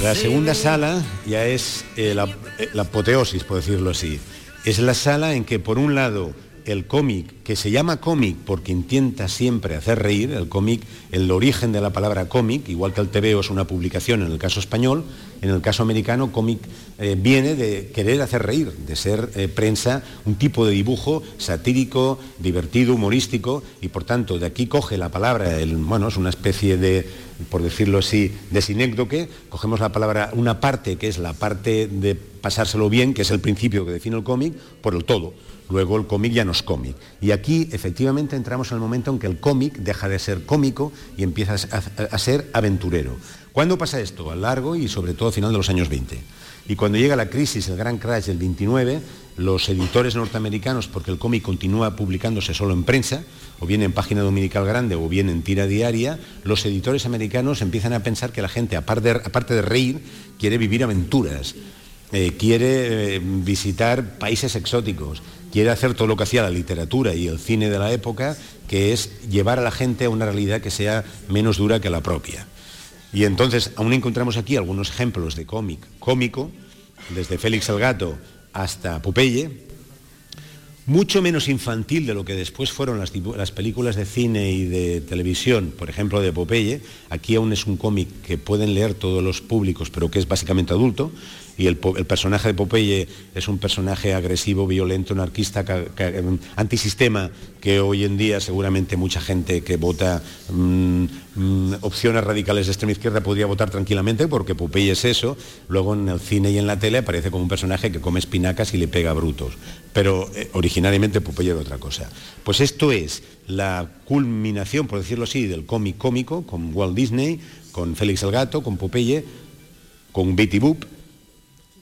Speaker 17: La segunda sala ya es eh, la, la, apoteosis, por decirlo así. Es la sala en que por un lado el cómic, que se llama cómic porque intenta siempre hacer reír, el cómic, el origen de la palabra cómic, igual que el TVO es una publicación en el caso español, en el caso americano cómic eh, viene de querer hacer reír, de ser eh, prensa, un tipo de dibujo satírico, divertido, humorístico, y por tanto de aquí coge la palabra, bueno, es una especie de, por decirlo así, de sinécdoque, cogemos la palabra, una parte que es la parte de pasárselo bien, que es el principio que define el cómic, por el todo Luego el cómic ya no es cómic. Y aquí efectivamente entramos en el momento en que el cómic deja de ser cómico y empieza a, ser aventurero. ¿Cuándo pasa esto? A largo y sobre todo a final de los años 20. Y cuando llega la crisis, el gran crash del 29, los editores norteamericanos, porque el cómic continúa publicándose solo en prensa, o bien en página dominical grande o bien en tira diaria, los editores americanos empiezan a pensar que la gente, aparte de, reír, quiere vivir aventuras, eh, quiere eh, visitar países exóticos, quiere hacer todo lo que hacía la literatura y el cine de la época, que es llevar a la gente a una realidad que sea menos dura que la propia. Y entonces aún encontramos aquí algunos ejemplos de cómic cómico, desde Félix el Gato hasta Popeye, mucho menos infantil de lo que después fueron las, las, películas de cine y de televisión, por ejemplo de Popeye. Aquí aún es un cómic que pueden leer todos los públicos, pero que es básicamente adulto y el, personaje de Popeye es un personaje agresivo, violento, anarquista, em, antisistema, que hoy en día seguramente mucha gente que vota mm, mm, opciones radicales de extrema izquierda podría votar tranquilamente porque Popeye es eso. Luego en el cine y en la tele aparece como un personaje que come espinacas y le pega brutos. Pero eh, originariamente Popeye era otra cosa. Pues esto es la culminación, por decirlo así, del cómic cómico con Walt Disney, con Félix el Gato, con Popeye, con Betty Boop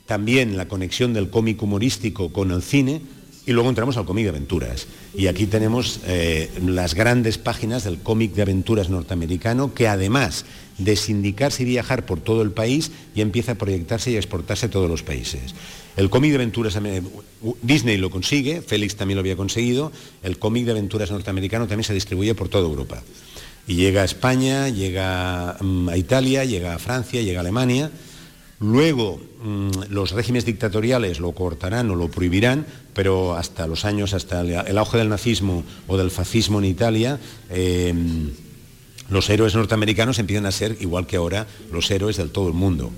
Speaker 17: también la conexión del cómic humorístico con el cine y luego entramos al cómic de aventuras. Y aquí tenemos eh, las grandes páginas del cómic de aventuras norteamericano que además de sindicarse y viajar por todo el país ya empieza a proyectarse y a exportarse a todos los países. El cómic de aventuras, Disney lo consigue, Félix también lo había conseguido, el cómic de aventuras norteamericano también se distribuye por toda Europa. Y llega a España, llega mm, a Italia, llega a Francia, llega a Alemania Luego, mm, los regímenes dictatoriales lo cortarán o lo prohibirán, pero hasta los años, hasta el auge del nazismo o del fascismo en Italia, em, los héroes norteamericanos empiezan a ser, igual que ahora, los héroes del todo el mundo.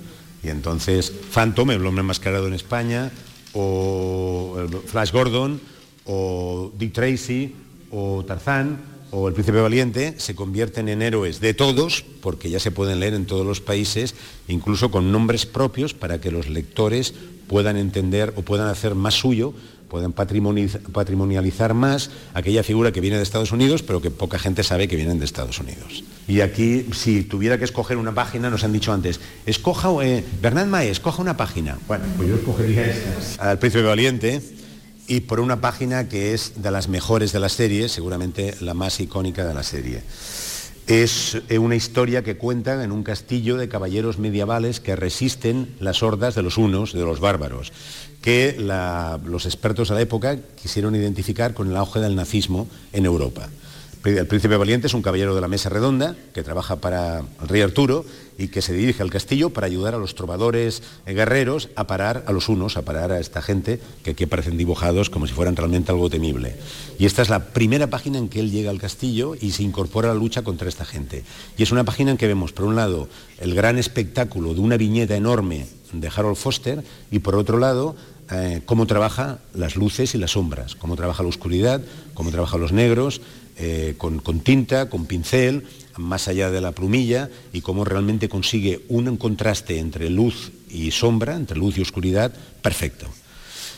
Speaker 17: Y entonces, Phantom, el hombre enmascarado en España, o Flash Gordon, o Dick Tracy, o Tarzán, o El Príncipe Valiente se convierten en héroes de todos, porque ya se pueden leer en todos los países, incluso con nombres propios para que los lectores puedan entender o puedan hacer más suyo, puedan patrimonializar más aquella figura que viene de Estados Unidos, pero que poca gente sabe que vienen de Estados Unidos. Y aquí, si tuviera que escoger una página, nos han dicho antes, escoja, eh, Bernard escoja una página. Bueno, pues yo escogería esta. Al Príncipe Valiente, y por una página que es de las mejores de la serie, seguramente la más icónica de la serie. Es eh, una historia que cuenta en un castillo de caballeros medievales que resisten las hordas de los unos, de los bárbaros, que los expertos de la época quisieron identificar con el auge del nazismo en Europa. El príncipe valiente es un caballero de la mesa redonda que trabaja para el rey Arturo y que se dirige al castillo para ayudar a los trovadores eh, guerreros a parar a los unos, a parar a esta gente que aquí aparecen dibujados como si fueran realmente algo temible. Y esta es la primera página en que él llega al castillo y se incorpora a la lucha contra esta gente. Y es una página en que vemos, por un lado, el gran espectáculo de una viñeta enorme de Harold Foster y por otro lado eh, cómo trabaja las luces y las sombras, cómo trabaja la oscuridad, cómo trabaja los negros, eh, con, tinta, con pincel, más allá de la plumilla, y cómo realmente consigue un contraste entre luz y sombra, entre luz y oscuridad, perfecto.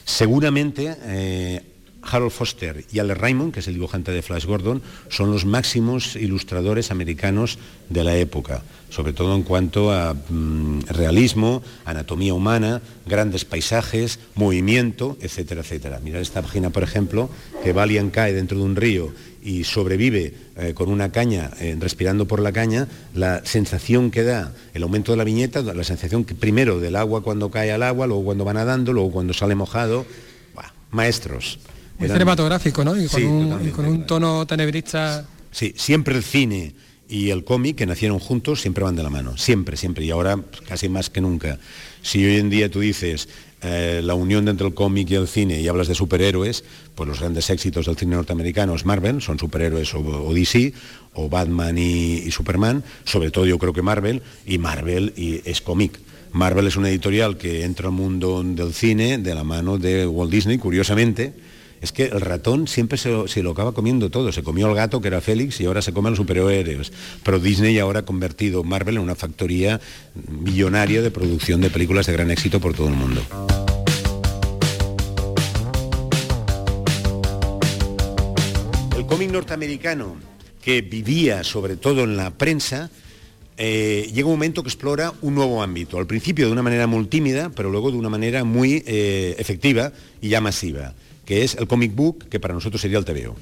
Speaker 17: Seguramente eh, Harold Foster y Alex Raymond, que es el dibujante de Flash Gordon, son los máximos ilustradores americanos de la época, sobre todo en cuanto a mm, realismo, anatomía humana, grandes paisajes, movimiento, etcétera, etcétera. Mirad esta página, por ejemplo, que Valiant cae dentro de un río y sobrevive eh, con una caña, eh, respirando por la caña, la sensación que da el aumento de la viñeta, la sensación que primero del agua cuando cae al agua, luego cuando va nadando, luego cuando sale mojado, maestros.
Speaker 5: Muy cinematográfico, ¿no? Y con, un, tono tenebrista.
Speaker 17: Sí, siempre el cine y el cómic, que nacieron juntos, siempre van de la mano, siempre, siempre, y ahora pues, casi más que nunca. Si hoy en día tú dices eh, la unión entre el cómic y el cine y hablas de superhéroes, pues los grandes éxitos del cine norteamericano es Marvel, son superhéroes o, DC, o Batman y, Superman, sobre todo yo creo que Marvel, y Marvel y, es cómic. Marvel es una editorial que entra al mundo del cine de la mano de Walt Disney, curiosamente, es que el ratón siempre se, lo acaba comiendo todo. Se comió al gato, que era Félix, y ahora se come los superhéroes. Pero Disney ahora ha convertido Marvel en una factoría millonaria de producción de películas de gran éxito por todo el mundo. El cómic norteamericano, que vivía sobre todo en la prensa, eh, llega un momento que explora un nuevo ámbito. Al principio de una manera muy tímida, pero luego de una manera muy eh, efectiva y ya masiva que es el comic book, que para nosotros sería el TVO.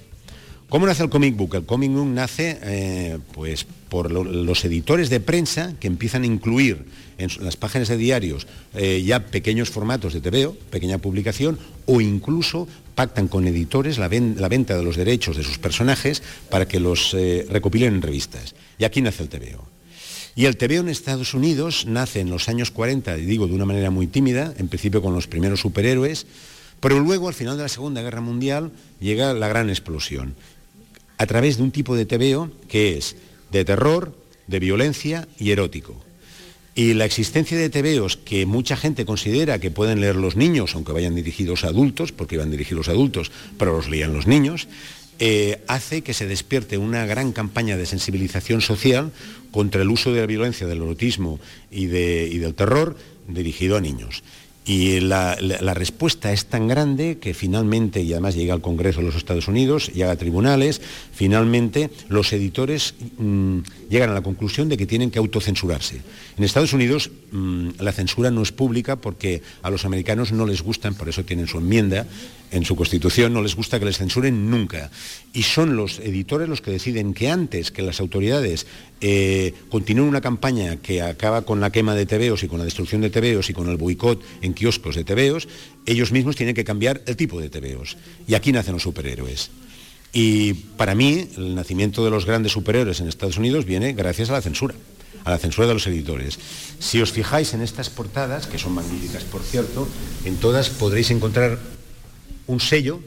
Speaker 17: ¿Cómo nace el comic book? El comic book nace eh, pues, por los editores de prensa que empiezan a incluir en las páginas de diarios eh, ya pequeños formatos de TVO, pequeña publicación, o incluso pactan con editores la, venta de los derechos de sus personajes para que los eh, recopilen en revistas. Y aquí nace el TVO. Y el TVO en Estados Unidos nace en los años 40, y digo de una manera muy tímida, en principio con los primeros superhéroes, pero luego, al final de la Segunda Guerra Mundial, llega la gran explosión, a través de un tipo de TVO que es de terror, de violencia y erótico. Y la existencia de TVOs que mucha gente considera que pueden leer los niños, aunque vayan dirigidos a adultos, porque iban dirigidos a adultos, pero los leían los niños, eh, hace que se despierte una gran campaña de sensibilización social contra el uso de la violencia, del erotismo y del terror dirigido a niños. Y la, respuesta es tan grande que finalmente, y además llega al Congreso de los Estados Unidos, llega a tribunales, finalmente los editores mm, llegan a la conclusión de que tienen que autocensurarse. En Estados Unidos mm, la censura no es pública porque a los americanos no les gustan, por eso tienen su enmienda, en su constitución no les gusta que les censuren nunca. Y son los editores los que deciden que antes que las autoridades eh, continúen una campaña que acaba con la quema de TVOs y con la destrucción de TVOs y con el boicot en kioscos de TVOs, ellos mismos tienen que cambiar el tipo de TVOs. Y aquí nacen los superhéroes. Y para mí, el nacimiento de los grandes superhéroes en Estados Unidos viene gracias a la censura, a la censura de los editores. Si os fijáis en estas portadas, que son magníficas por cierto, en todas podréis encontrar un sello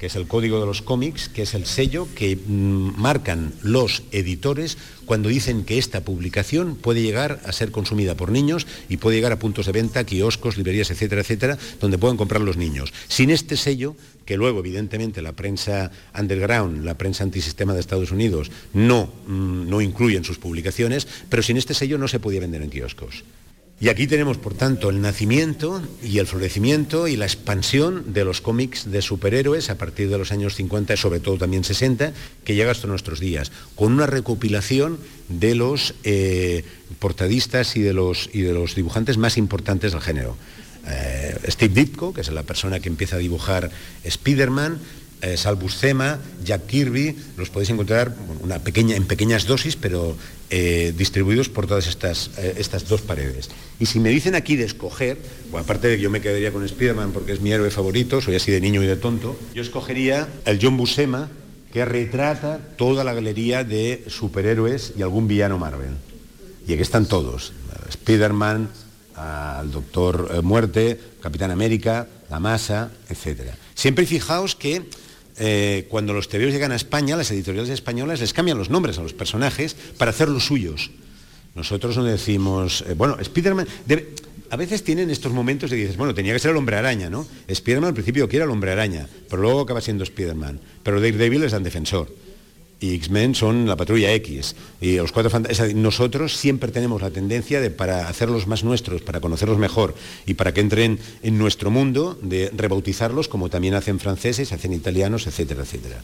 Speaker 17: que es el código de los cómics, que es el sello que mm, marcan los editores cuando dicen que esta publicación puede llegar a ser consumida por niños y puede llegar a puntos de venta, kioscos, librerías, etcétera, etcétera, donde puedan comprar los niños. Sin este sello, que luego evidentemente la prensa underground, la prensa antisistema de Estados Unidos no, mm, no incluye en sus publicaciones, pero sin este sello no se podía vender en kioscos. Y aquí tenemos, por tanto, el nacimiento y el florecimiento y la expansión de los cómics de superhéroes a partir de los años 50 y sobre todo también 60, que llega hasta nuestros días, con una recopilación de los eh, portadistas y de los, y de los dibujantes más importantes del género. Eh, Steve Ditko, que es la persona que empieza a dibujar Spider-Man, eh, Sal Buscema, Jack Kirby, los podéis encontrar una pequeña, en pequeñas dosis, pero eh, distribuidos por todas estas, eh, estas dos paredes. Y si me dicen aquí de escoger, bueno, aparte de que yo me quedaría con Spiderman porque es mi héroe favorito, soy así de niño y de tonto, yo escogería el John Buscema, que retrata toda la galería de superhéroes y algún villano Marvel. Y aquí están todos, Spiderman, al Doctor eh, Muerte, Capitán América, La Masa, etc. Siempre fijaos que eh, cuando los TVOs llegan a España, las editoriales españolas les cambian los nombres a los personajes para hacerlos suyos. Nosotros no decimos, eh, bueno, Spiderman, a veces tienen estos momentos de dices, bueno, tenía que ser el hombre araña, ¿no? Spiderman al principio quiere el hombre araña, pero luego acaba siendo Spiderman. Pero Daredevil es el defensor y X-Men son la patrulla X. Y los cuatro nosotros siempre tenemos la tendencia de, para hacerlos más nuestros, para conocerlos mejor y para que entren en nuestro mundo, de rebautizarlos como también hacen franceses, hacen italianos, etcétera, etcétera.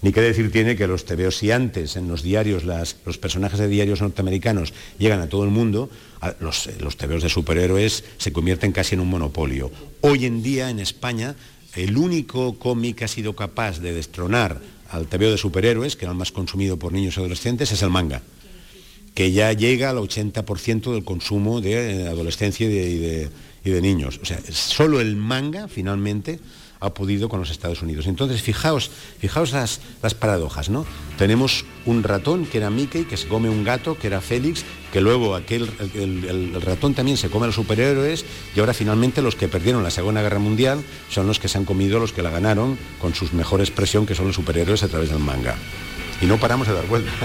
Speaker 17: Ni qué decir tiene que los TVOs, si antes en los diarios, los personajes de diarios norteamericanos llegan a todo el mundo, los, los TVOs de superhéroes se convierten casi en un monopolio. Hoy en día en España, el único cómic que ha sido capaz de destronar al TVO de superhéroes, que era el más consumido por niños y adolescentes, es el manga, que ya llega al 80% del consumo de adolescencia y de, niños. O sea, solo el manga finalmente ha podido con los Estados Unidos. Entonces, fijaos, fijaos las, las paradojas, ¿no? Tenemos un ratón que era Mickey, que se come un gato, que era Félix, que luego aquel, el, el ratón también se come a los superhéroes y ahora finalmente los que perdieron la Segunda Guerra Mundial son los que se han comido los que la ganaron con su mejor expresión, que son los superhéroes a través del manga. Y no paramos de dar vuelta.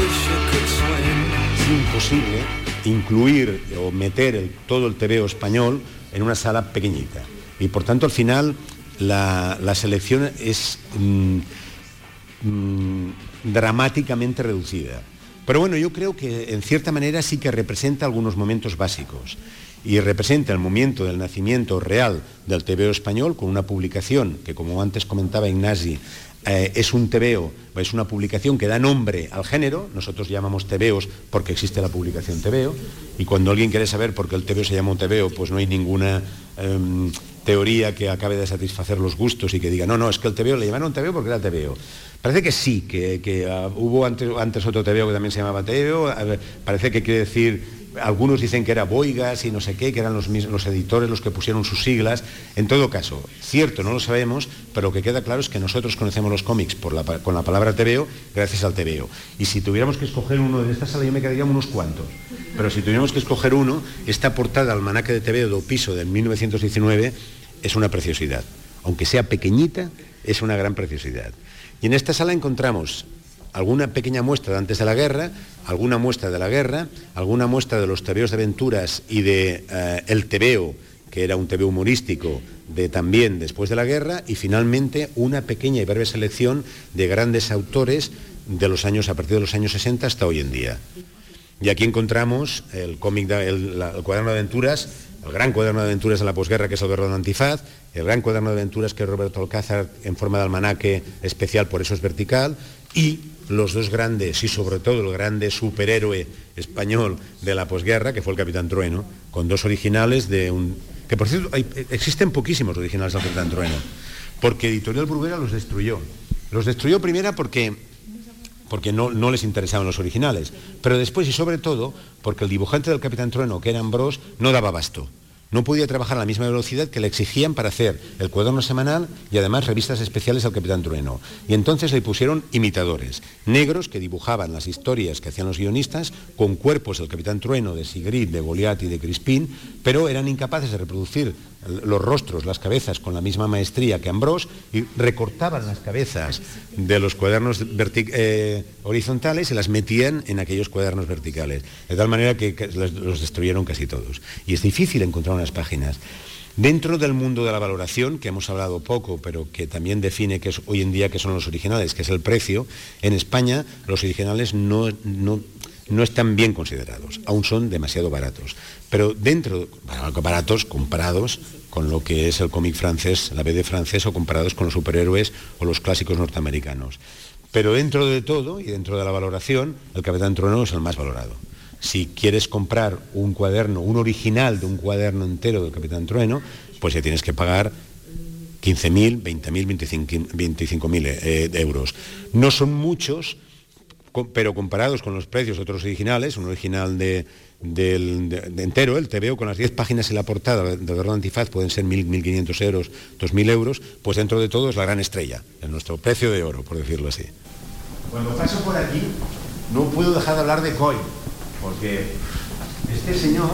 Speaker 17: Es imposible incluir o meter todo el TVO español en una sala pequeñita. Y por tanto al final la, la selección es mm, mm, dramáticamente reducida. Pero bueno, yo creo que en cierta manera sí que representa algunos momentos básicos. Y representa el momento del nacimiento real del TVO español con una publicación que, como antes comentaba Ignasi, eh, es un TVO, es una publicación que da nombre al género, nosotros llamamos TVOs porque existe la publicación TVO, y cuando alguien quiere saber por qué el TVO se llama un TVO, pues no hay ninguna em, teoría que acabe de satisfacer los gustos y que diga, no, no, es que el TVO le llamaron TVO porque era TVO. Parece que sí, que, que, ah, hubo antes, antes otro TVO que también se llamaba ver, parece que quiere decir algunos dicen que era Boigas y no sé qué, que eran los, editores los que pusieron sus siglas. En todo caso, cierto, no lo sabemos, pero lo que queda claro es que nosotros conocemos los cómics con la palabra TVO gracias al TVO. Y si tuviéramos que escoger uno de esta sala, yo me quedaría unos cuantos. Pero si tuviéramos que escoger uno, esta portada almanaque de TVO do piso del 1919 es una preciosidad. Aunque sea pequeñita, es una gran preciosidad. Y en esta sala encontramos alguna pequeña muestra de antes de la guerra, alguna muestra de la guerra, alguna muestra de los tebeos de aventuras y de eh, el tebeo, que era un tebeo humorístico, de también después de la guerra, y finalmente una pequeña y breve selección de grandes autores de los años, a partir de los años 60 hasta hoy en día. Y aquí encontramos el cómic, el cuaderno de aventuras, el gran cuaderno de aventuras de la posguerra que es Alberto de Antifaz, el gran cuaderno de aventuras que es Roberto Alcázar en forma de almanaque especial, por eso es vertical, y los dos grandes, y sobre todo el grande superhéroe español de la posguerra, que fue el Capitán Trueno, con dos originales de un... que por cierto, hay- existen poquísimos originales del Capitán Trueno, porque Editorial Bruguera los destruyó. Los destruyó primera porque porque no, no les interesaban los originales, pero después y sobre todo porque el dibujante del Capitán Trueno, que era Ambrose, no daba abasto. No podía trabajar a la misma velocidad que le exigían para hacer el cuaderno semanal y además revistas especiales al Capitán Trueno. Y entonces le pusieron imitadores, negros que dibujaban las historias que hacían los guionistas con cuerpos del Capitán Trueno, de Sigrid, de Goliat y de Crispín, pero eran incapaces de reproducir los rostros, las cabezas con la misma maestría que Ambrose y recortaban las cabezas de los cuadernos eh, horizontales y las metían en aquellos cuadernos verticales. De tal manera que, los, destruyeron casi todos. Y es difícil encontrar unas páginas. Dentro del mundo de la valoración, que hemos hablado poco, pero que también define que es hoy en día que son los originales, que es el precio, en España los originales no, no están bien considerados, aún son demasiado baratos. Pero dentro, baratos comparados con lo que es el cómic francés, la BD francés, o comparados con los superhéroes o los clásicos norteamericanos. Pero dentro de todo y dentro de la valoración, el Capitán Trueno es el más valorado. Si quieres comprar un cuaderno, un original de un cuaderno entero del Capitán Trueno, pues ya tienes que pagar 15.000, 20.000, 25.000 eh, euros. No son muchos, pero comparados con los precios de otros originales, un original de, del- de- de entero, el TVO con las 10 páginas en la portada de Verdad Antifaz pueden ser 1.000, 1.500 euros, 2.000 euros, pues dentro de todo es la gran estrella, es nuestro precio de oro, por decirlo así. Cuando paso por aquí, no puedo dejar de hablar de Coy, porque este señor,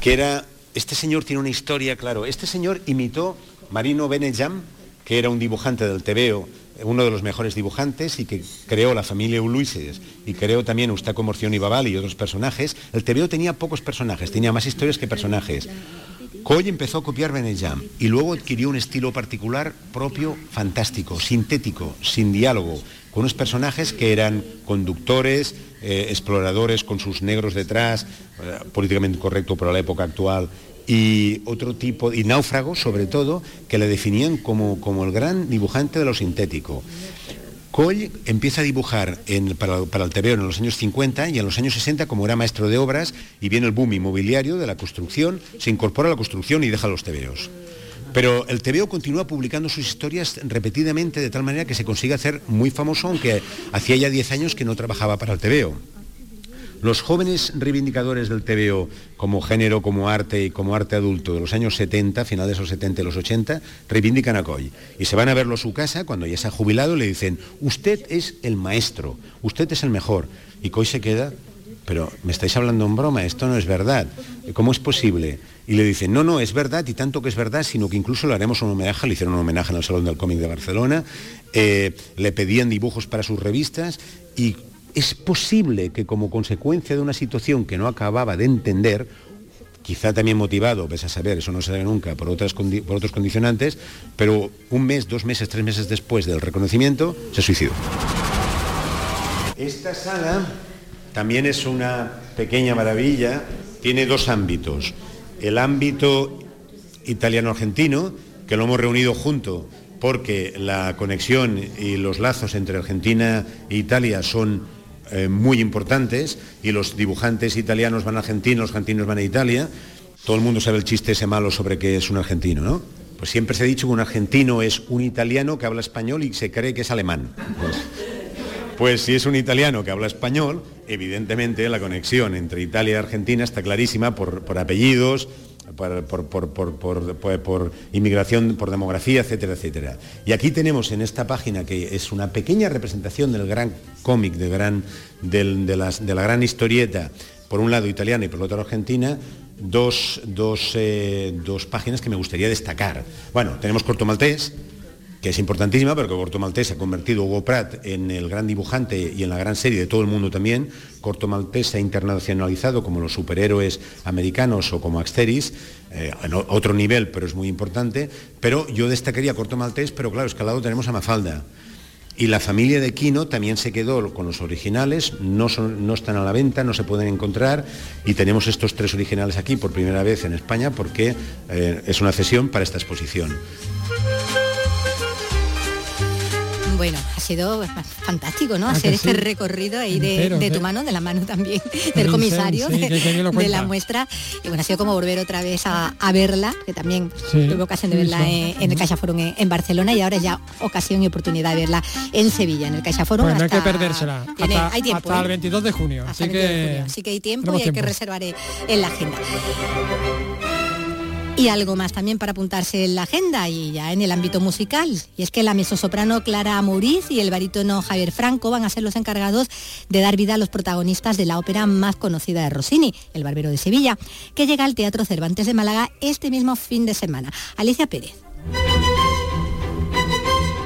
Speaker 17: que era, este señor tiene una historia, claro, este señor imitó Marino Benejam, que era un dibujante del TVO, uno de los mejores dibujantes y que creó la familia Uluises y creó también Eustaco Morción y Babal y otros personajes. El TVO tenía pocos personajes, tenía más historias que personajes. Coy empezó a copiar Benejam y luego adquirió un estilo particular propio, fantástico, sintético, sin diálogo, con unos personajes que eran conductores, eh, exploradores con sus negros detrás, eh, políticamente correcto para la época actual, y otro tipo, y náufragos sobre todo, que le definían como, como el gran dibujante de lo sintético. Coll empieza a dibujar para, el TVO en los años 50 y en los años 60 como era maestro de obras y viene el boom inmobiliario de la construcción, se incorpora a la construcción y deja los TVOs. Pero el TVO continúa publicando sus historias repetidamente de tal manera que se consigue hacer muy famoso, aunque hacía ya 10 años que no trabajaba para el TVO. Los jóvenes reivindicadores del TVO como género, como arte y como arte adulto de los años 70, finales de los 70 y los 80, reivindican a Coy. Y se van a verlo a su casa cuando ya se ha jubilado y le dicen, usted es el maestro, usted es el mejor. Y Coy se queda, pero me estáis hablando en broma, esto no es verdad. ¿Cómo es posible? Y le dicen, no, no, es verdad, y tanto que es verdad, sino que incluso le haremos un homenaje, le hicieron un homenaje en el Salón del Cómic de Barcelona, eh, le pedían dibujos para sus revistas y es posible que como consecuencia de una situación que no acababa de entender, quizá también motivado, ves a saber, eso no se sabe nunca, por, por otros condicionantes, pero un mes, dos meses, tres meses después del reconocimiento, se suicidó. Esta sala también es una pequeña maravilla, tiene dos ámbitos. El ámbito italiano-argentino, que lo hemos reunido junto porque la conexión y los lazos entre Argentina e Italia son eh, muy importantes y los dibujantes italianos van a Argentina, los argentinos van a Italia. Todo el mundo sabe el chiste ese malo sobre que es un argentino, ¿no? Pues siempre se ha dicho que un argentino es un italiano que habla español y se cree que es alemán. Pues, pues si es un italiano que habla español, evidentemente la conexión entre Italia y Argentina está clarísima por, por apellidos, por, inmigración, por demografía, etcétera, etcétera. Y aquí tenemos en esta página, que es una pequeña representación del gran cómic, de, gran, de, la gran historieta, por un lado italiana y por el otro argentina, dos, dos, eh, dos páginas que me gustaría destacar. Bueno, tenemos Corto Maltés, que es importantísima, pero que Corto Maltés ha convertido Hugo Pratt en el gran dibujante y en la gran serie de todo el mundo también. Corto Maltés se ha internacionalizado como los superhéroes americanos o como Axteris, eh, en otro nivel, pero es muy importante. Pero yo destacaría Corto Maltés, pero claro, escalado tenemos a Mafalda. Y la familia de Quino también se quedó con los originales, no, no, están a la venta, no se pueden encontrar y tenemos estos tres originales aquí por primera vez en España porque eh, es una cesión para esta exposición.
Speaker 4: Bueno, ha sido fantástico, ¿no? Hacer este recorrido ahí de, tu mano, de la mano también del comisario de, la muestra. Y bueno, ha sido como volver otra vez a, verla, que también tuve ocasión de verla en, el CaixaForum en, en, Barcelona y ahora ya ocasión y oportunidad de verla en Sevilla, en el CaixaForum.
Speaker 5: Bueno, hay que perdérsela.
Speaker 4: hay tiempo,
Speaker 5: hasta el 22 ¿eh? de junio. Así que,
Speaker 4: así que hay tiempo y hay que reservar en la agenda. Y algo más también para apuntarse en la agenda y ya en el ámbito musical. Y es que la mezzosoprano Clara Mauriz y el barítono Javier Franco van a ser los encargados de dar vida a los protagonistas de la ópera más conocida de Rossini, El Barbero de Sevilla, que llega al Teatro Cervantes de Málaga este mismo fin de semana. Alicia Pérez.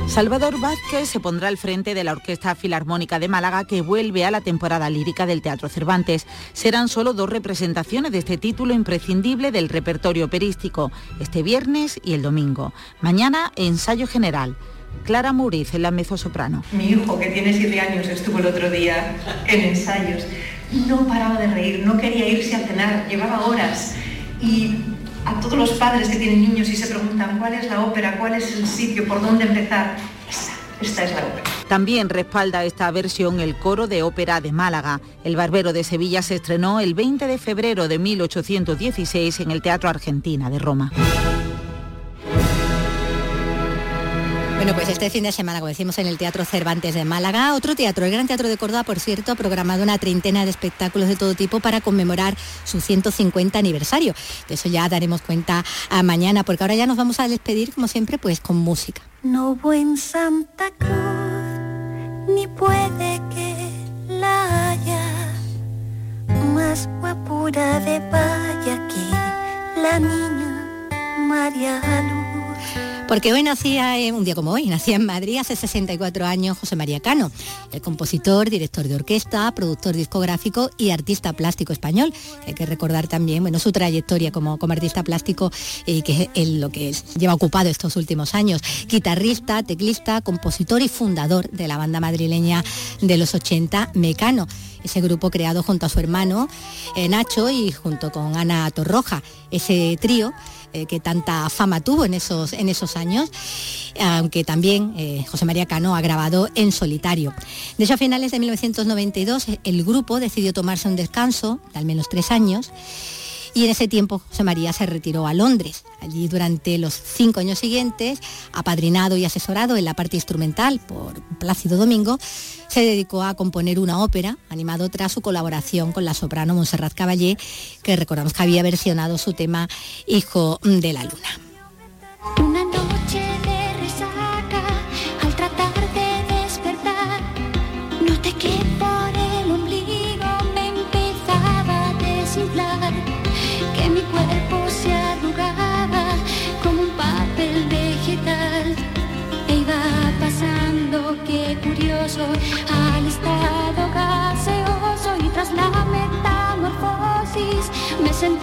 Speaker 18: Salvador Vázquez se pondrá al frente de la Orquesta Filarmónica de Málaga que vuelve a la temporada lírica del Teatro Cervantes. Serán solo dos representaciones de este título imprescindible del repertorio operístico, este viernes y el domingo. Mañana, ensayo general. Clara Muriz en la mezzosoprano.
Speaker 19: Mi hijo, que tiene siete años, estuvo el otro día en ensayos. No paraba de reír, no quería irse a cenar, llevaba horas. Y a todos los padres que tienen niños y se preguntan cuál es la ópera, cuál es el sitio, por dónde empezar. Esta, es la ópera.
Speaker 18: También respalda esta versión el coro de ópera de Málaga. El Barbero de Sevilla se estrenó el 20 de febrero de 1816 en el Teatro Argentina de Roma.
Speaker 4: Bueno, pues este fin de semana, como decimos, en el Teatro Cervantes de Málaga, otro teatro, el Gran Teatro de Córdoba, por cierto, ha programado una treintena de espectáculos de todo tipo para conmemorar su 150 aniversario. De eso ya daremos cuenta a mañana, porque ahora ya nos vamos a despedir, como siempre, pues con música.
Speaker 20: No buen Santa Cruz, ni puede que la haya más guapura de vaya que la niña María Luz.
Speaker 4: Porque hoy nacía, un día como hoy, nacía en Madrid hace 64 años José María Cano, el compositor, director de orquesta, productor discográfico y artista plástico español. Hay que recordar también bueno, su trayectoria como, como artista plástico y que es lo que lleva ocupado estos últimos años. Guitarrista, teclista, compositor y fundador de la banda madrileña de los 80, Mecano ese grupo creado junto a su hermano eh, Nacho y junto con Ana Torroja, ese trío eh, que tanta fama tuvo en esos, en esos años, aunque también eh, José María Cano ha grabado en solitario. De hecho, a finales de 1992 el grupo decidió tomarse un descanso de al menos tres años y en ese tiempo José María se retiró a Londres. Allí durante los cinco años siguientes, apadrinado y asesorado en la parte instrumental por Plácido Domingo, se dedicó a componer una ópera, animado tras su colaboración con la soprano Montserrat Caballé, que recordamos que había versionado su tema Hijo de la Luna.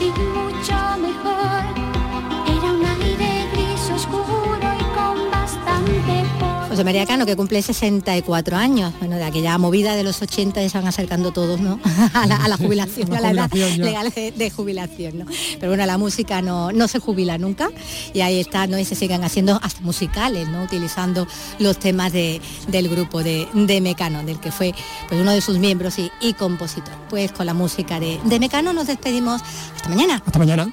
Speaker 21: Sentí mucho mejor.
Speaker 4: José María Cano, que cumple 64 años, bueno, de aquella movida de los 80 ya se van acercando todos, ¿no? a, la, a la jubilación,
Speaker 22: La
Speaker 4: a la edad legal de, de jubilación, ¿no? Pero bueno, la música no, no se jubila nunca y ahí está, ¿no? Y se siguen haciendo hasta musicales, ¿no? Utilizando los temas de- del grupo de, de Mecano, del que fue pues, uno de sus miembros y, y compositor. Pues con la música de, de Mecano nos despedimos. Hasta mañana.
Speaker 22: Hasta mañana.